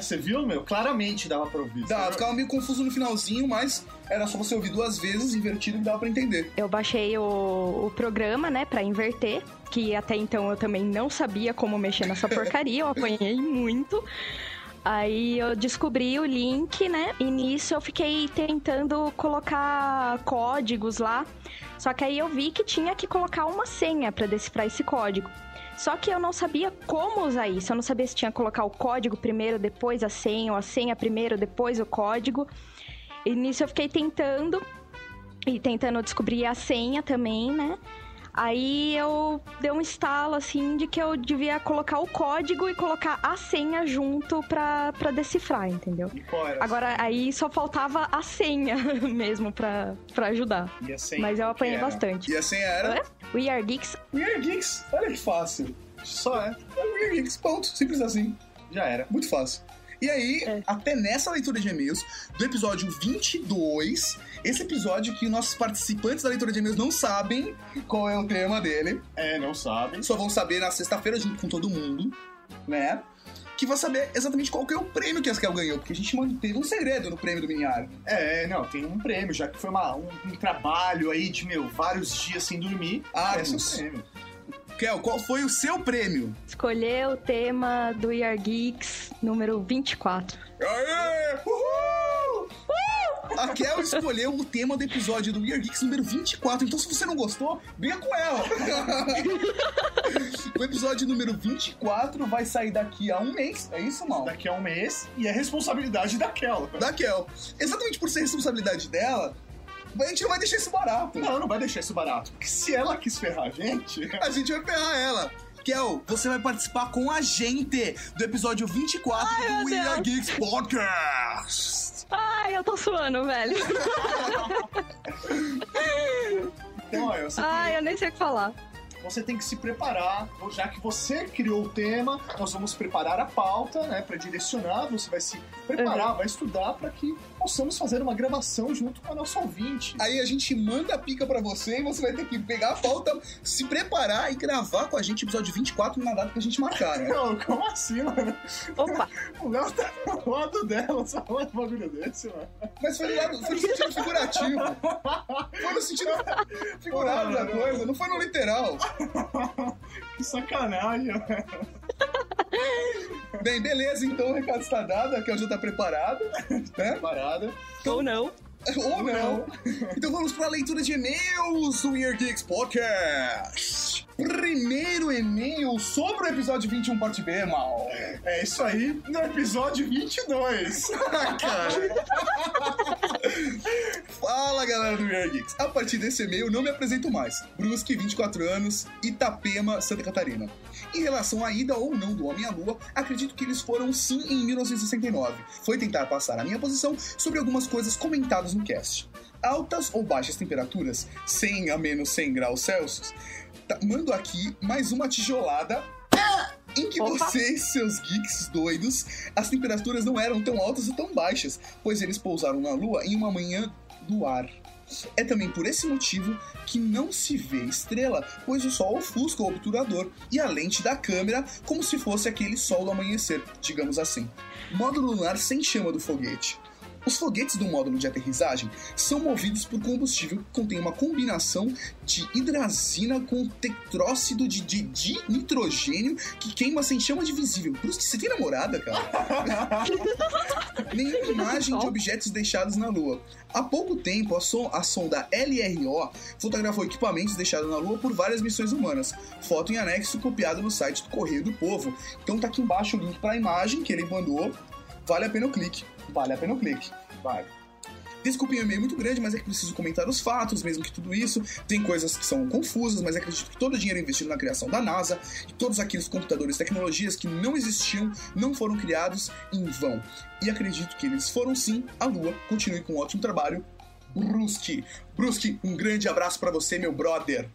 Você viu, meu? Claramente dava pra ouvir. Dá, ficava meio confuso no finalzinho, mas era só você ouvir duas vezes, invertido, que dava pra entender. Eu baixei o, o programa, né, pra inverter, que até então eu também não sabia como mexer nessa porcaria, eu apanhei muito. Aí eu descobri o link, né? E nisso eu fiquei tentando colocar códigos lá. Só que aí eu vi que tinha que colocar uma senha pra decifrar esse código. Só que eu não sabia como usar isso. Eu não sabia se tinha que colocar o código primeiro, depois a senha, ou a senha primeiro, depois o código. E nisso eu fiquei tentando e tentando descobrir a senha também, né? Aí eu dei um estalo assim de que eu devia colocar o código e colocar a senha junto pra, pra decifrar, entendeu? Agora aí só faltava a senha <laughs> mesmo pra, pra ajudar. E a senha? Mas eu apanhei bastante. E a senha era? We Are Geeks. We Are Geeks. Olha que fácil. Só é. We Are Geeks, ponto. Simples assim. Já era. Muito fácil. E aí, É. até nessa leitura de e-mails, do episódio 22, esse episódio que nossos participantes da leitura de e-mails não sabem qual é o tema dele, É, não sabem. só vão saber na sexta-feira junto com todo mundo, né? Que vai saber exatamente qual que é o prêmio que a Askel ganhou, porque a gente manteve um segredo no prêmio do Miniar. É, não, tem um prêmio, já que foi uma- um, um trabalho aí de, meu, vários dias sem dormir. Ah, esse é o isso. prêmio. Kel, qual foi o seu prêmio? Escolheu o tema do Are Geeks número 24. Aê! Uhul! A Kel escolheu o tema do episódio do Weird Geeks número 24, então se você não gostou, briga com ela. <laughs> o episódio número 24 vai sair daqui a um mês, é isso, mal? Daqui a um mês, e é responsabilidade daquela. Da Kel. Exatamente por ser responsabilidade dela, a gente não vai deixar isso barato. Não, não vai deixar isso barato. Porque se ela quis ferrar a gente. <laughs> A gente vai ferrar ela. Kel, você vai participar com a gente do episódio 24 do meu We Are. Geeks Podcast. Ai, eu tô suando, velho. <laughs> Então, olha, você, Ai, tem, eu nem sei o que falar. você tem que se preparar. Já que você criou o tema, nós vamos preparar a pauta, né? Pra direcionar. Você vai se preparar, vai estudar pra que possamos fazer uma gravação junto com a nossa ouvinte. Aí a gente manda a pica pra você e você vai ter que pegar a pauta, se preparar e gravar com a gente episódio 24 na data que a gente marcar, né? <laughs> Não, como assim, mano? Opa, <laughs> O Léo tá do lado dela, só um bagulho desse, mano. Mas foi no, lado, foi no sentido figurativo. Foi no sentido <laughs> figurado da coisa, não foi no literal. Que sacanagem, mano. Bem, beleza, então o recado está dado, a Kel já tá preparada, <laughs> né? Parada. ou não. Ou não. <laughs> Então vamos para a leitura de e-mails do Weird Geeks Podcast. Primeiro e-mail sobre o episódio 21, parte B, mal. É isso aí, no episódio 22. <laughs> Fala galera do Weird Geeks. A partir desse e-mail não me apresento mais. Brusque, 24 anos, Itapema, Santa Catarina. Em relação à ida ou não do Homem à Lua, acredito que eles foram sim em 1969. Foi tentar passar a minha posição sobre algumas coisas comentadas no cast. Altas ou baixas temperaturas, 100 a menos 100 graus Celsius. Tá, mando aqui mais uma tijolada em que Opa. vocês, seus geeks doidos, as temperaturas não eram tão altas e tão baixas, pois eles pousaram na Lua em uma manhã do ar. É também por esse motivo que não se vê estrela, pois o sol ofusca o obturador e a lente da câmera como se fosse aquele sol do amanhecer, digamos assim. Módulo lunar sem chama do foguete. Os foguetes do módulo de aterrissagem são movidos por combustível que contém uma combinação de hidrazina com tetróxido de, de, de nitrogênio que queima sem chama de visível. Bruce, você tem namorada, cara? <laughs> Nenhuma imagem de objetos deixados na Lua. Há pouco tempo, a, son- a sonda LRO fotografou equipamentos deixados na Lua por várias missões humanas. Foto em anexo copiada no site do Correio do Povo. Então tá aqui embaixo o link para a imagem que ele mandou. Vale a pena o clique. Vale a pena o clique. Vai. Desculpem o e-mail muito grande, mas é que preciso comentar os fatos, mesmo que tudo isso. Tem coisas que são confusas, mas acredito que todo o dinheiro investido na criação da NASA e todos aqueles computadores tecnologias que não existiam não foram criados em vão. E acredito que eles foram sim à Lua. Continue com um ótimo trabalho. Brusque. Brusque, um grande abraço pra você, meu brother.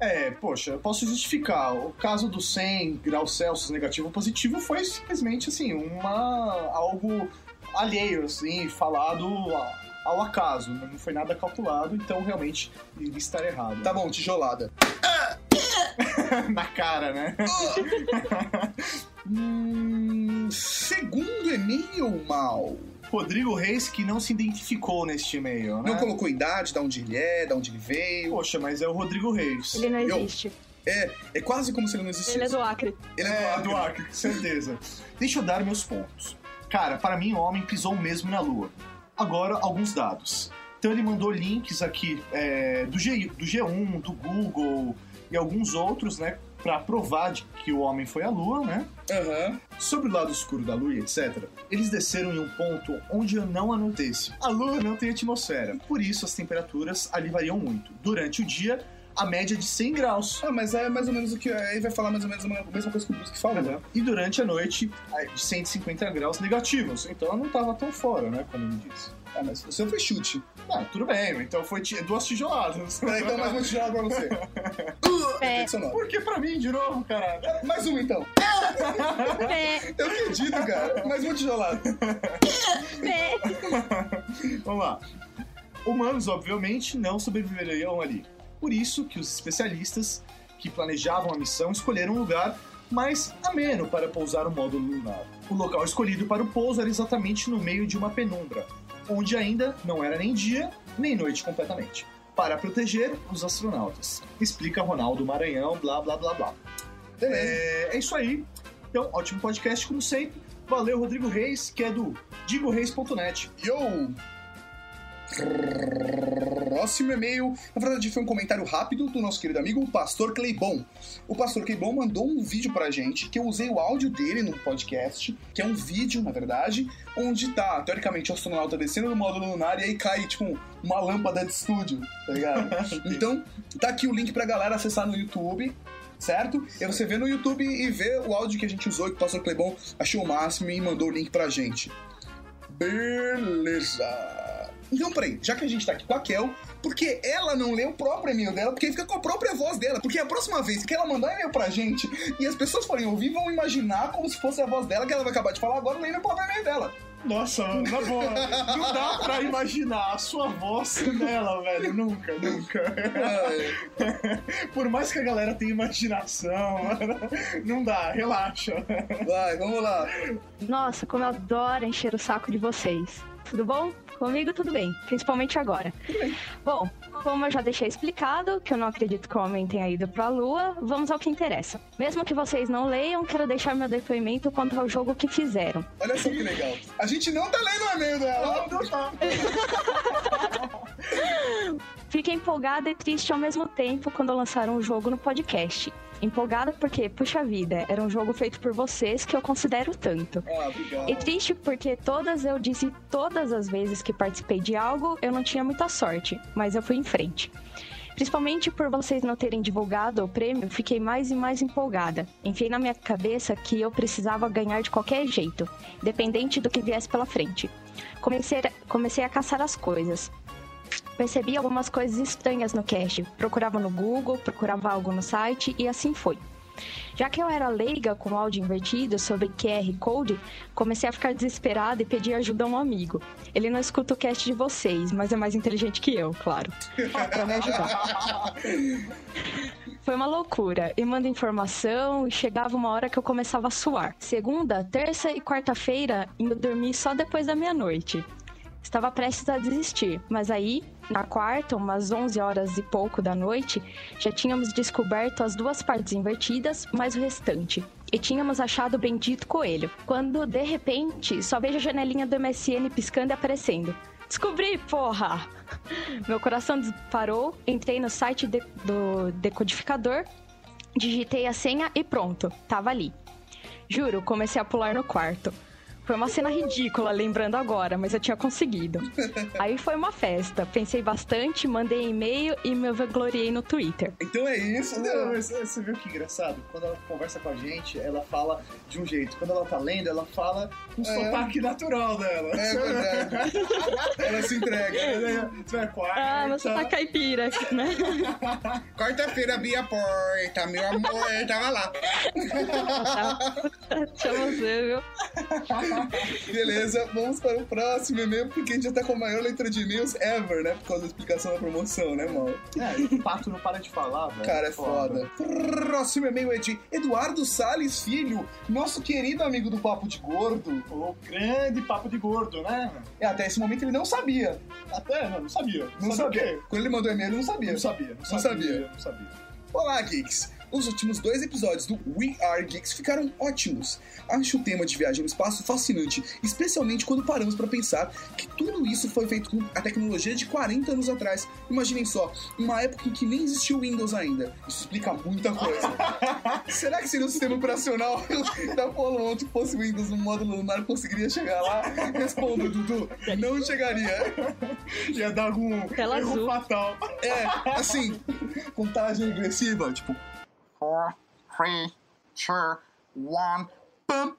É, poxa, eu posso justificar. O caso do 100 graus Celsius negativo positivo foi simplesmente, assim, uma... algo alheio, assim, falado ao acaso. Não foi nada calculado, então realmente iria estar errado. Tá bom, tijolada. <laughs> Na cara, né? <laughs> Hum, segundo e-mail, mal. Rodrigo Reis, que não se identificou neste e-mail, né? Não colocou idade, da onde ele é, da onde ele veio. Poxa, mas é o Rodrigo Reis. Ele não Eu- existe. É, é quase como se ele não existisse. Ele é do Acre. Ele É, Acre. do Acre, com certeza. Deixa eu dar meus pontos. Cara, para mim o homem pisou mesmo na Lua. Agora, alguns dados. Então ele mandou links aqui é, do, G, do G1, do Google e alguns outros, né? Pra provar de que o homem foi à Lua, né? Aham. Sobre o lado escuro da Lua e etc., eles desceram em um ponto onde eu não anotei. A Lua não tem atmosfera, por isso as temperaturas ali variam muito. Durante o dia, a média é de 100 graus. Ah, mas é mais ou menos o que. Aí vai falar mais ou menos a mesma coisa que o Brusque falou. Né? E durante a noite, é de 150 graus negativos. Então eu não tava tão fora, né? Como me disse. Ah, mas o seu foi chute. Ah, tudo bem, então foi duas tijoladas. Peraí, <laughs> então mais uma tijolada pra você. <laughs> É. Efeito sonoro. Por que pra mim de novo, caralho? Mais uma então. É, <laughs> Eu acredito, cara. Mais uma tijolada. é. Vamos lá. Humanos, obviamente, não sobreviveriam ali. Por isso que os especialistas que planejavam a missão escolheram um lugar mais ameno para pousar o módulo lunar. O local escolhido para o pouso era exatamente no meio de uma penumbra, onde ainda não era nem dia nem noite completamente, para proteger os astronautas. Explica Ronaldo Maranhão, blá blá blá blá. Beleza. É, é isso aí. Então, ótimo podcast, como sempre. Valeu, Rodrigo Reis, que é do digoreis.net. Yo! Próximo e-mail, na verdade foi um comentário rápido do nosso querido amigo o Pastor Cleibon. O Pastor Cleibon mandou um vídeo pra gente, que eu usei o áudio dele no podcast, que é um vídeo, na verdade, onde tá, teoricamente, o astronauta descendo do módulo lunar e aí cai, tipo, uma lâmpada de estúdio, tá ligado? <laughs> então, tá aqui o link pra galera acessar no YouTube, certo? E você vê no YouTube e vê o áudio que a gente usou, que o Pastor Cleibon achou o máximo e mandou o link pra gente. Beleza. Então, peraí, já que a gente tá aqui com a Kel, por que ela não lê o próprio e-mail dela? Porque fica com a própria voz dela. Porque a próxima vez que ela mandar e-mail pra gente e as pessoas forem ouvir, vão imaginar como se fosse a voz dela que ela vai acabar de falar agora lendo o próprio e-mail dela. Nossa, na boa. Não dá pra imaginar a sua voz sem ela, velho. Nunca, nunca. Por mais que a galera tenha imaginação, não dá, relaxa. Vai, vamos lá. Nossa, como eu adoro encher o saco de vocês. Tudo bom? Comigo tudo bem, principalmente agora. Bom, como eu já deixei explicado, que eu não acredito que o homem tenha ido pra lua, vamos ao que interessa. Mesmo que vocês não leiam, quero deixar meu depoimento quanto ao jogo que fizeram. Olha só que legal. A gente não tá lendo o e-mail dela. Não tá. Fiquei empolgada e triste ao mesmo tempo quando lançaram o jogo no podcast. Empolgada porque, puxa vida, era um jogo feito por vocês que eu considero tanto. Ah, obrigado. E triste porque todas eu disse todas as vezes que participei de algo, eu não tinha muita sorte, mas eu fui em frente. Principalmente por vocês não terem divulgado o prêmio, fiquei mais e mais empolgada. Enfiei na minha cabeça que eu precisava ganhar de qualquer jeito, independente do que viesse pela frente. Comecei, comecei a caçar as coisas. Percebi algumas coisas estranhas no cast. Procurava no Google, procurava algo no site e assim foi. Já que eu era leiga com áudio invertido sobre QR Code, comecei a ficar desesperada e pedi ajuda a um amigo. Ele não escuta o cast de vocês, mas é mais inteligente que eu, claro. <laughs> Pra me ajudar. Foi uma loucura. E manda informação e chegava uma hora que eu começava a suar. Segunda, terça e quarta-feira, indo dormir só depois da meia-noite. Estava prestes a desistir, mas aí, na quarta, umas 11 horas e pouco da noite, já tínhamos descoberto as duas partes invertidas, mais o restante. E tínhamos achado o bendito coelho. Quando, de repente, só vejo a janelinha do MSN piscando e aparecendo. Descobri, porra! <laughs> Meu coração disparou, entrei no site de- do decodificador, digitei a senha e pronto, tava ali. Juro, comecei a pular no quarto. Foi uma cena ridícula, lembrando agora, mas eu tinha conseguido. Aí foi uma festa. Pensei bastante, mandei e-mail e me gloriei no Twitter. Então é isso, né? Você viu que engraçado? Quando ela conversa com a gente, ela fala de um jeito. Quando ela tá lendo, ela fala com o sotaque natural dela. É verdade. Ela se entrega. Você vai quarta. Ah, você tá caipira, né? Quarta-feira, Bia Porta, meu amor, tava lá. Chama você, viu? <laughs> Beleza, vamos para o próximo e-mail, porque a gente já tá com a maior leitura de e-mails ever, né? Por causa da explicação da promoção, né, mano? É, o pato não para de falar, velho. Cara, é foda. Próximo e-mail é de Eduardo Salles Filho, nosso querido amigo do Papo de Gordo. O grande papo de gordo, né? É, até esse momento ele não sabia. Até, não, não sabia. Não sabia. sabia. Quando ele mandou e-mail, ele não sabia. Não sabia. Não, Não sabia. sabia. Não sabia. Olá, Geeks! Os últimos dois episódios do We Are Geeks ficaram ótimos. Acho o tema de viagem no espaço fascinante, especialmente quando paramos para pensar que tudo isso foi feito com a tecnologia de 40 anos atrás. Imaginem só, uma época em que nem existia o Windows ainda. Isso explica muita coisa. <laughs> Será que se no sistema operacional da Apollo 11 fosse o Windows no módulo lunar conseguiria chegar lá? Responda, Dudu. Não chegaria. Ia dar algum Tela erro azul. fatal. É, assim, contagem regressiva, tipo, Four, three, two, one. Pam.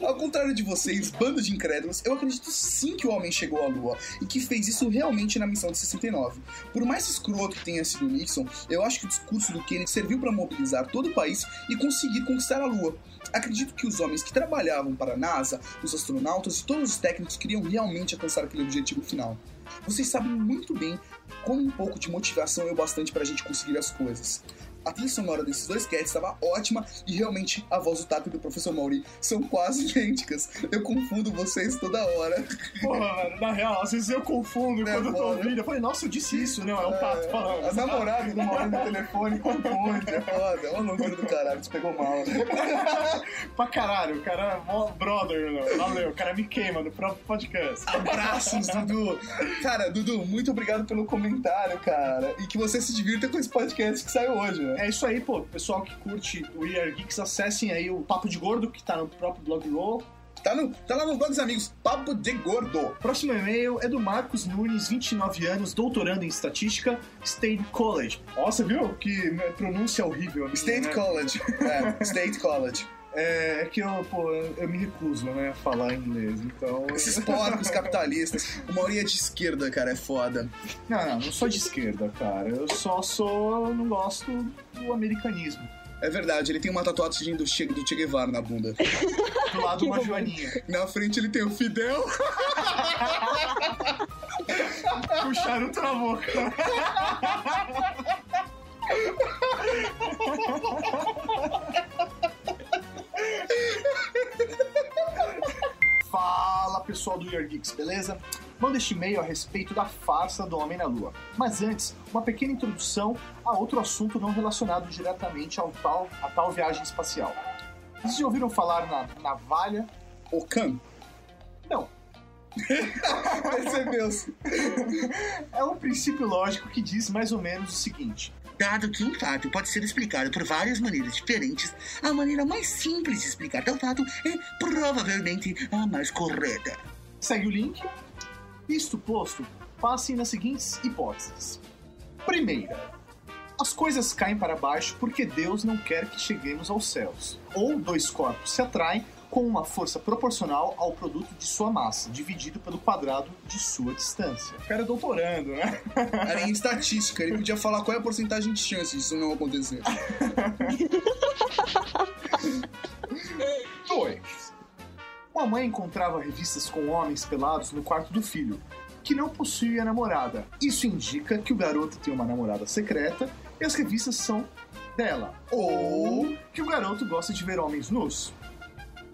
Ao contrário de vocês, bando de incrédulos, eu acredito sim que o homem chegou à Lua e que fez isso realmente na missão de 69. Por mais escroto que tenha sido o Nixon, eu acho que o discurso do Kennedy serviu para mobilizar todo o país e conseguir conquistar a Lua. Acredito que os homens que trabalhavam para a NASA, os astronautas e todos os técnicos queriam realmente alcançar aquele objetivo final. Vocês sabem muito bem como um pouco de motivação é o bastante para a gente conseguir as coisas. A trilha sonora desses dois cats estava ótima e realmente a voz do Tato e do Professor Mauri são quase <laughs> idênticas. Eu confundo vocês toda hora. Porra, na real, às vezes eu confundo É, quando eu tô ouvindo. Eu falei, nossa, eu disse isso. Não, é um pato falando. A namorada do Mauri no telefone confunde. É foda, é uma loucura do caralho, você pegou mal. <laughs> pra caralho, o cara é brother, meu. Valeu, o cara me queima no próprio podcast. Abraços, Dudu. Cara, Dudu, muito obrigado pelo comentário, cara. E que você se divirta com esse podcast que saiu hoje, né? É isso aí, pô. Pessoal que curte o We Are Geeks, acessem aí o Papo de Gordo, que tá no próprio blog Roll. Tá, no, tá lá no blog dos amigos, Papo de Gordo. Próximo e-mail é do Marcos Nunes, 29 anos, doutorando em estatística, State College. Você viu que pronúncia horrível? a minha, State né? College. <laughs> É, State College. É, é que eu, pô, eu, me recuso, né, a falar inglês, então... Esses porcos capitalistas. O Mauri é de esquerda, cara, é foda. Não, não, não sou de esquerda, cara. Eu só sou... não gosto do americanismo. É verdade, ele tem uma tatuagem do Che, do che Guevara na bunda. Do lado <laughs> uma joaninha. Na frente ele tem o Fidel. <laughs> Com charuto na boca. <laughs> Fala pessoal do Year Geeks, beleza? Manda este e-mail a respeito da farsa do Homem na Lua. Mas antes, uma pequena introdução a outro assunto não relacionado diretamente ao tal, a tal viagem espacial. Vocês já ouviram falar na navalha? Okan. Não. <laughs> Percebeu-se. É um princípio lógico que diz mais ou menos o seguinte: Dado que um fato pode ser explicado por várias maneiras diferentes, a maneira mais simples de explicar tal fato é provavelmente a mais correta. Segue o link. Isto posto, passem nas seguintes hipóteses. Primeira, as coisas caem para baixo porque Deus não quer que cheguemos aos céus. Ou dois corpos se atraem com uma força proporcional ao produto de sua massa, dividido pelo quadrado de sua distância. O cara é doutorando, né? Era em estatística, ele podia falar qual é a porcentagem de chance disso não acontecer. <laughs> 2. Uma mãe encontrava revistas com homens pelados no quarto do filho, que não possuía namorada. Isso indica que o garoto tem uma namorada secreta e as revistas são dela. Ou que o garoto gosta de ver homens nus.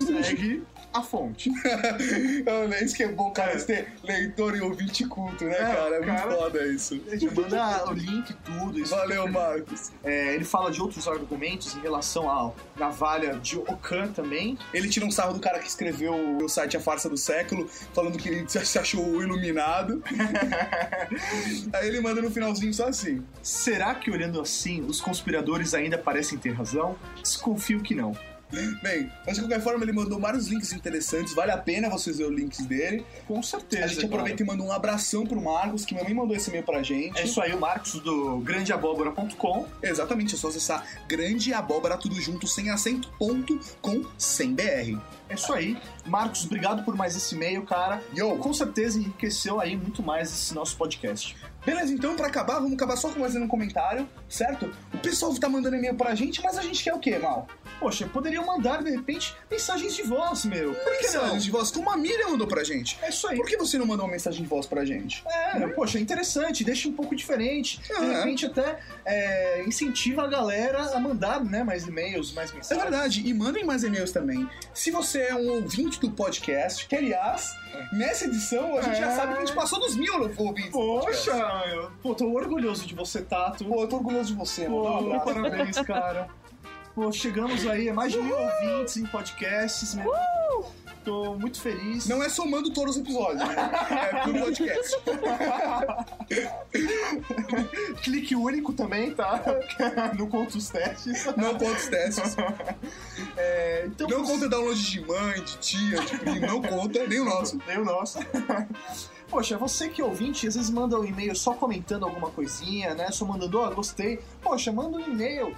Segue a fonte. <laughs> Olha, isso que é bom, cara, você ter leitor e ouvinte culto, né, É, cara? É muito cara. foda isso. Ele manda o link e tudo. Isso Valeu, Marcos. É, ele fala de outros argumentos em relação à navalha de Okan também. Ele tira um sarro do cara que escreveu o site A Farsa do Século, falando que ele <laughs> se achou iluminado. <laughs> Aí ele manda no finalzinho só assim. Será que olhando assim, os conspiradores ainda parecem ter razão? Desconfio que não. Bem, mas de qualquer forma ele mandou vários links interessantes, vale a pena vocês verem os links dele. Com certeza. A gente aproveita e manda um abração pro Marcos, que também mandou esse e-mail pra gente. É isso aí, o Marcos do grandeabóbora.com. Exatamente, é só acessar grande abóbora tudo junto, sem acento, ponto, com 100 BR. É isso aí. Marcos, obrigado por mais esse e-mail, cara. Yo! Com certeza enriqueceu aí muito mais esse nosso podcast. Beleza, então pra acabar, vamos acabar só com mais um comentário, certo? O pessoal tá mandando e-mail pra gente, mas a gente quer o quê, Mal? Poxa, poderiam mandar, de repente, mensagens de voz, meu. Por que não? Mensagens de voz, como a Miriam mandou pra gente. É isso aí. Por que você não mandou uma mensagem de voz pra gente? É, poxa, interessante, deixa um pouco diferente. De Ah, é. repente até é, incentiva a galera a mandar né, mais e-mails, mais É mensagens. verdade, e mandem mais e-mails também. Se você é um ouvinte do podcast, que aliás, nessa edição a gente já É. sabe que a gente passou dos mil ouvintes. Poxa, meu. Pô, tô orgulhoso de você, Tato. Pô, eu tô orgulhoso de você, mano. Pô, Um abraço. parabéns, cara. Pô, chegamos aí a mais de mil ouvintes em podcasts, meu. Tô muito feliz. Não é somando todos os episódios, né? é por podcast. <laughs> Clique único também, tá? <laughs> Não conta os testes. Não conta os testes. É, então, Não conta download de mãe, de tia, de primo, não conta, nem o nosso. Nem o nosso. Poxa, você que é ouvinte, às vezes manda um e-mail só comentando alguma coisinha, né? Só mandando, ó, gostei. Poxa, manda um e-mail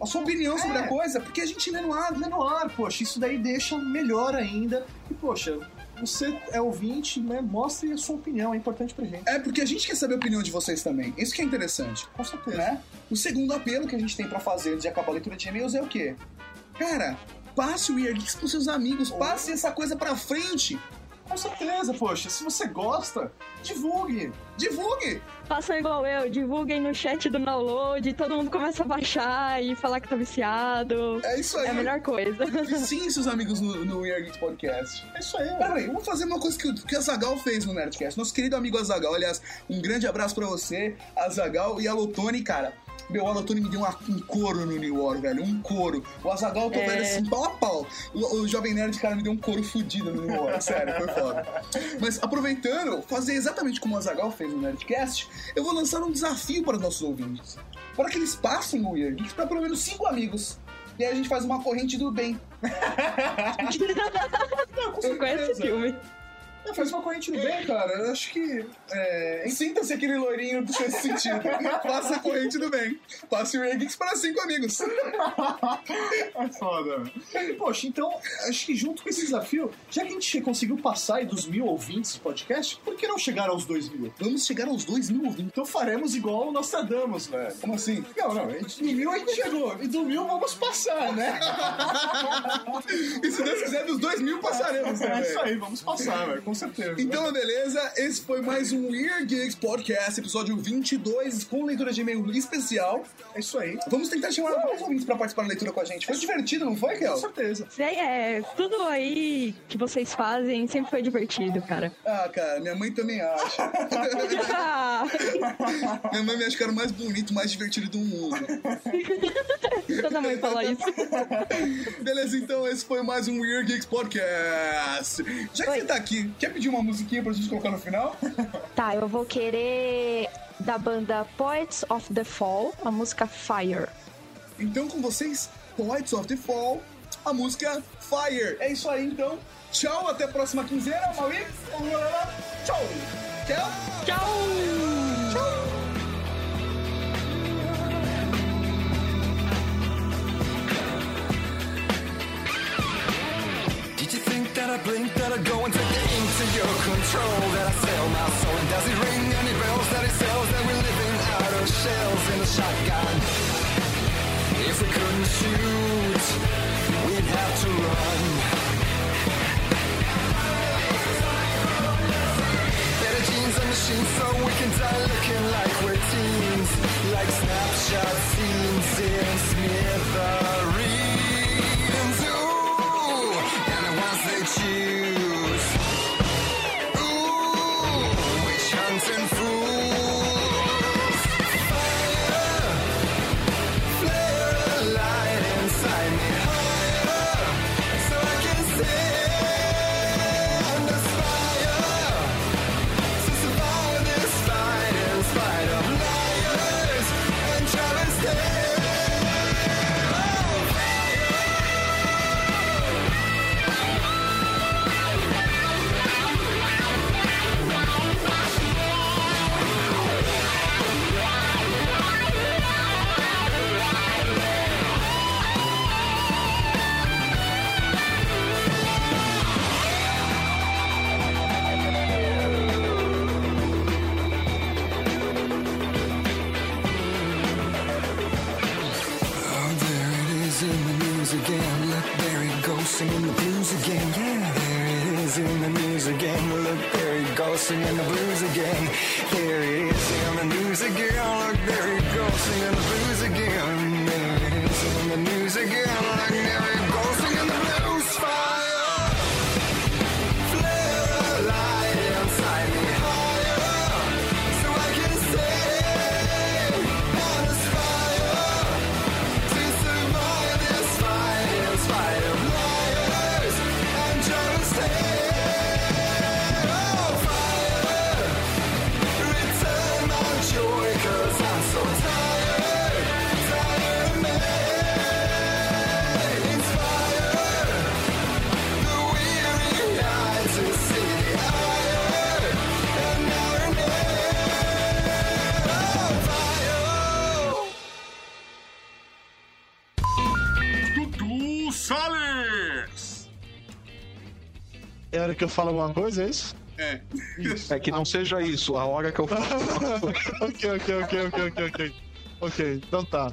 A sua opinião sobre É. a coisa, porque a gente lê no ar. lê no ar, poxa, isso daí deixa melhor ainda. E, poxa, você é ouvinte, né? Mostre a sua opinião, é importante pra gente. É porque a gente quer saber a opinião de vocês também. Isso que é interessante. Com certeza. né? O segundo apelo que a gente tem pra fazer antes de acabar a leitura de e-mails é o quê? Cara, passe o Weird Geeks pros seus amigos, passe essa coisa pra frente, Com certeza, poxa. Se você gosta, divulgue. divulgue! Façam igual eu, divulguem no chat do download, todo mundo começa a baixar e falar que tá viciado. É isso aí. É a melhor coisa. <laughs> Sim, seus amigos no, no Geeks Podcast. É isso aí. Peraí, vamos fazer uma coisa que, que a Zagal fez no Nerdcast. Nosso querido amigo Azagal, aliás, um grande abraço pra você, Azagal e a Lotone, cara. Meu, a Lotone me deu uma- um couro no New War, velho. Um couro. O Azagal, eu tô É. velho assim, pau a pau. O, o Jovem Nerd, cara, me deu um couro fudido no New War. <laughs> Sério, foi foda. Mas aproveitando, fazer exatamente como o Azagal fez no Nerdcast, eu vou lançar um desafio para os nossos ouvintes. Para que eles passem o Weird pra pelo menos cinco amigos. E aí a gente faz uma corrente do bem. <laughs> Não, com Eu conheço esse filme. É, faz uma corrente do bem, cara. Eu acho que. É... Sinta-se aquele loirinho do sexto sentido. <laughs> Faça a corrente do bem. Passe o Geeks para cinco amigos. <laughs> É foda. Poxa, então, acho que junto com esse desafio, já que a gente conseguiu passar aí dos mil ouvintes do podcast, por que não chegar aos dois mil? Vamos chegar aos dois mil ouvintes. Então faremos igual o Nostradamus, velho. Como assim? Não, não, gente, do mil a gente chegou. E do mil vamos passar, né? <laughs> E se Deus quiser, dos dois mil passaremos É também. isso aí, vamos passar, velho, certeza. Então, beleza, esse foi mais um Weird Geeks Podcast, episódio 22, com leitura de e-mail especial. É isso aí. Vamos tentar chamar mais ouvintes pra participar da leitura com a gente. Foi divertido, não foi, Kel? Com certeza. É, tudo aí que vocês fazem sempre foi divertido, cara. Ah, cara, minha mãe também acha. <laughs> Minha mãe me acha o cara mais bonito, mais divertido do mundo. <laughs> toda mãe fala isso. Beleza, então esse foi mais um Weird Geeks Podcast. Já que Oi. você tá aqui, quer pedir uma musiquinha pra gente colocar no final? <laughs> Tá, eu vou querer da banda Poets of the Fall, a música Fire. Então com vocês, Poets of the Fall, a música Fire. É isso aí, então. Tchau, até a próxima quinzena, Maui. Lá. Tchau. Tchau. Tchau! That I blink, that I go and take it into your control? That I sell my soul? and Does it ring any bells that it sells? That we're living out of shells in a shotgun? If we couldn't shoot, we'd have to run. Better jeans and machines so we can die looking like we're teens. Like snapshot scenes in smithereens. Que eu falo alguma coisa, é isso? É. É que não seja isso, a hora que eu falo. <laughs> ok, ok, ok, ok, ok, ok. Ok, então tá.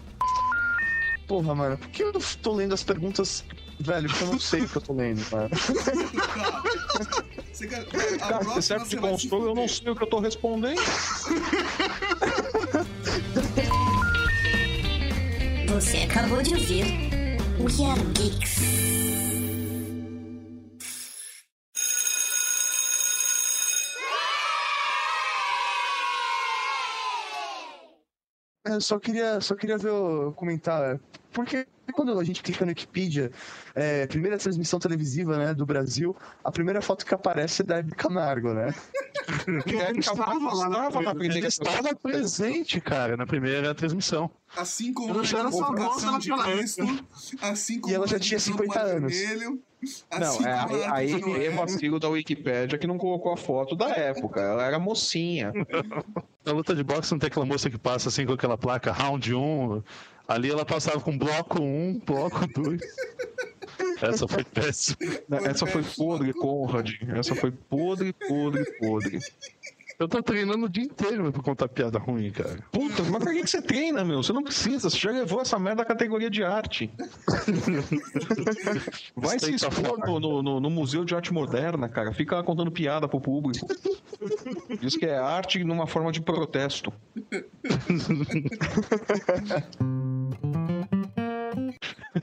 Porra, mano, por que eu tô lendo as perguntas, velho? Porque eu não sei o que eu tô lendo, cara. Você quer... a Cara, você serve de consolo, eu não sei o que eu tô respondendo. Você acabou de ouvir We Are Geeks. Só queria, só queria ver o comentar. Porque quando a gente clica no Wikipedia, é, primeira transmissão televisiva né, do Brasil, a primeira foto que aparece é da Hebe Camargo, né? <laughs> Ele estava lá na Ele primeira estava presente, cara, na primeira transmissão. Assim como Ela já era famosa de naquela Cristo, assim como E ela já tinha Divino 50 Mar anos. Vermelho, Não, Assim é, como ela aí, aí é vacilo da Wikipédia que não colocou a foto da época. Ela era mocinha. Na luta de boxe não tem aquela moça que passa assim com aquela placa round 1. Ali ela passava com bloco 1, bloco 2. Essa foi péssima. Essa foi podre, Conrad. Essa foi podre, podre, podre. Eu tô treinando o dia inteiro pra contar piada ruim, cara. Puta, mas pra que que você treina, meu? Você não precisa, você já levou essa merda à categoria de arte. <laughs> Vai se of expor no- no- no Museu de Arte Moderna, cara. Fica lá contando piada pro público. Diz que é arte numa forma de protesto. <laughs>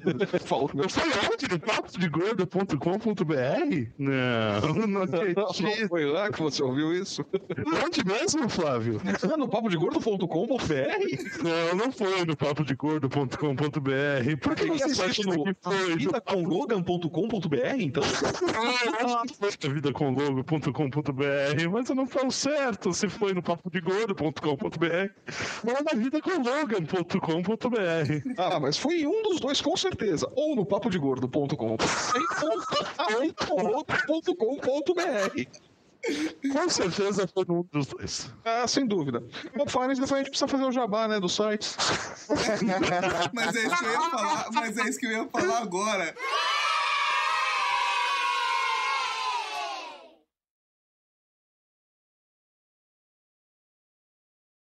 <laughs> Eu fui onde? No papodegordo.com.br? Não, não <laughs> acredito. Foi lá que você ouviu isso? Onde mesmo, Flávio? Ah, no papodegordo.com.br? Não, não foi no papodegordo.com.br. Por que você está achando que foi? no- vidaconlogan.com.br, então? <laughs> Ah, foi vidaconlogo.com.br, mas eu não falo certo se foi no papodegordo.com.br ou na vidaconlogan.com.br. Ah, mas foi um dos dois com certeza. Ou no papodegordo.com.br Com certeza foi num dos dois. Ah, sem dúvida. Falar nisso, depois a gente precisa fazer o jabá, né, do site. <laughs> Mas é isso que eu ia falar, mas é isso que eu ia falar agora.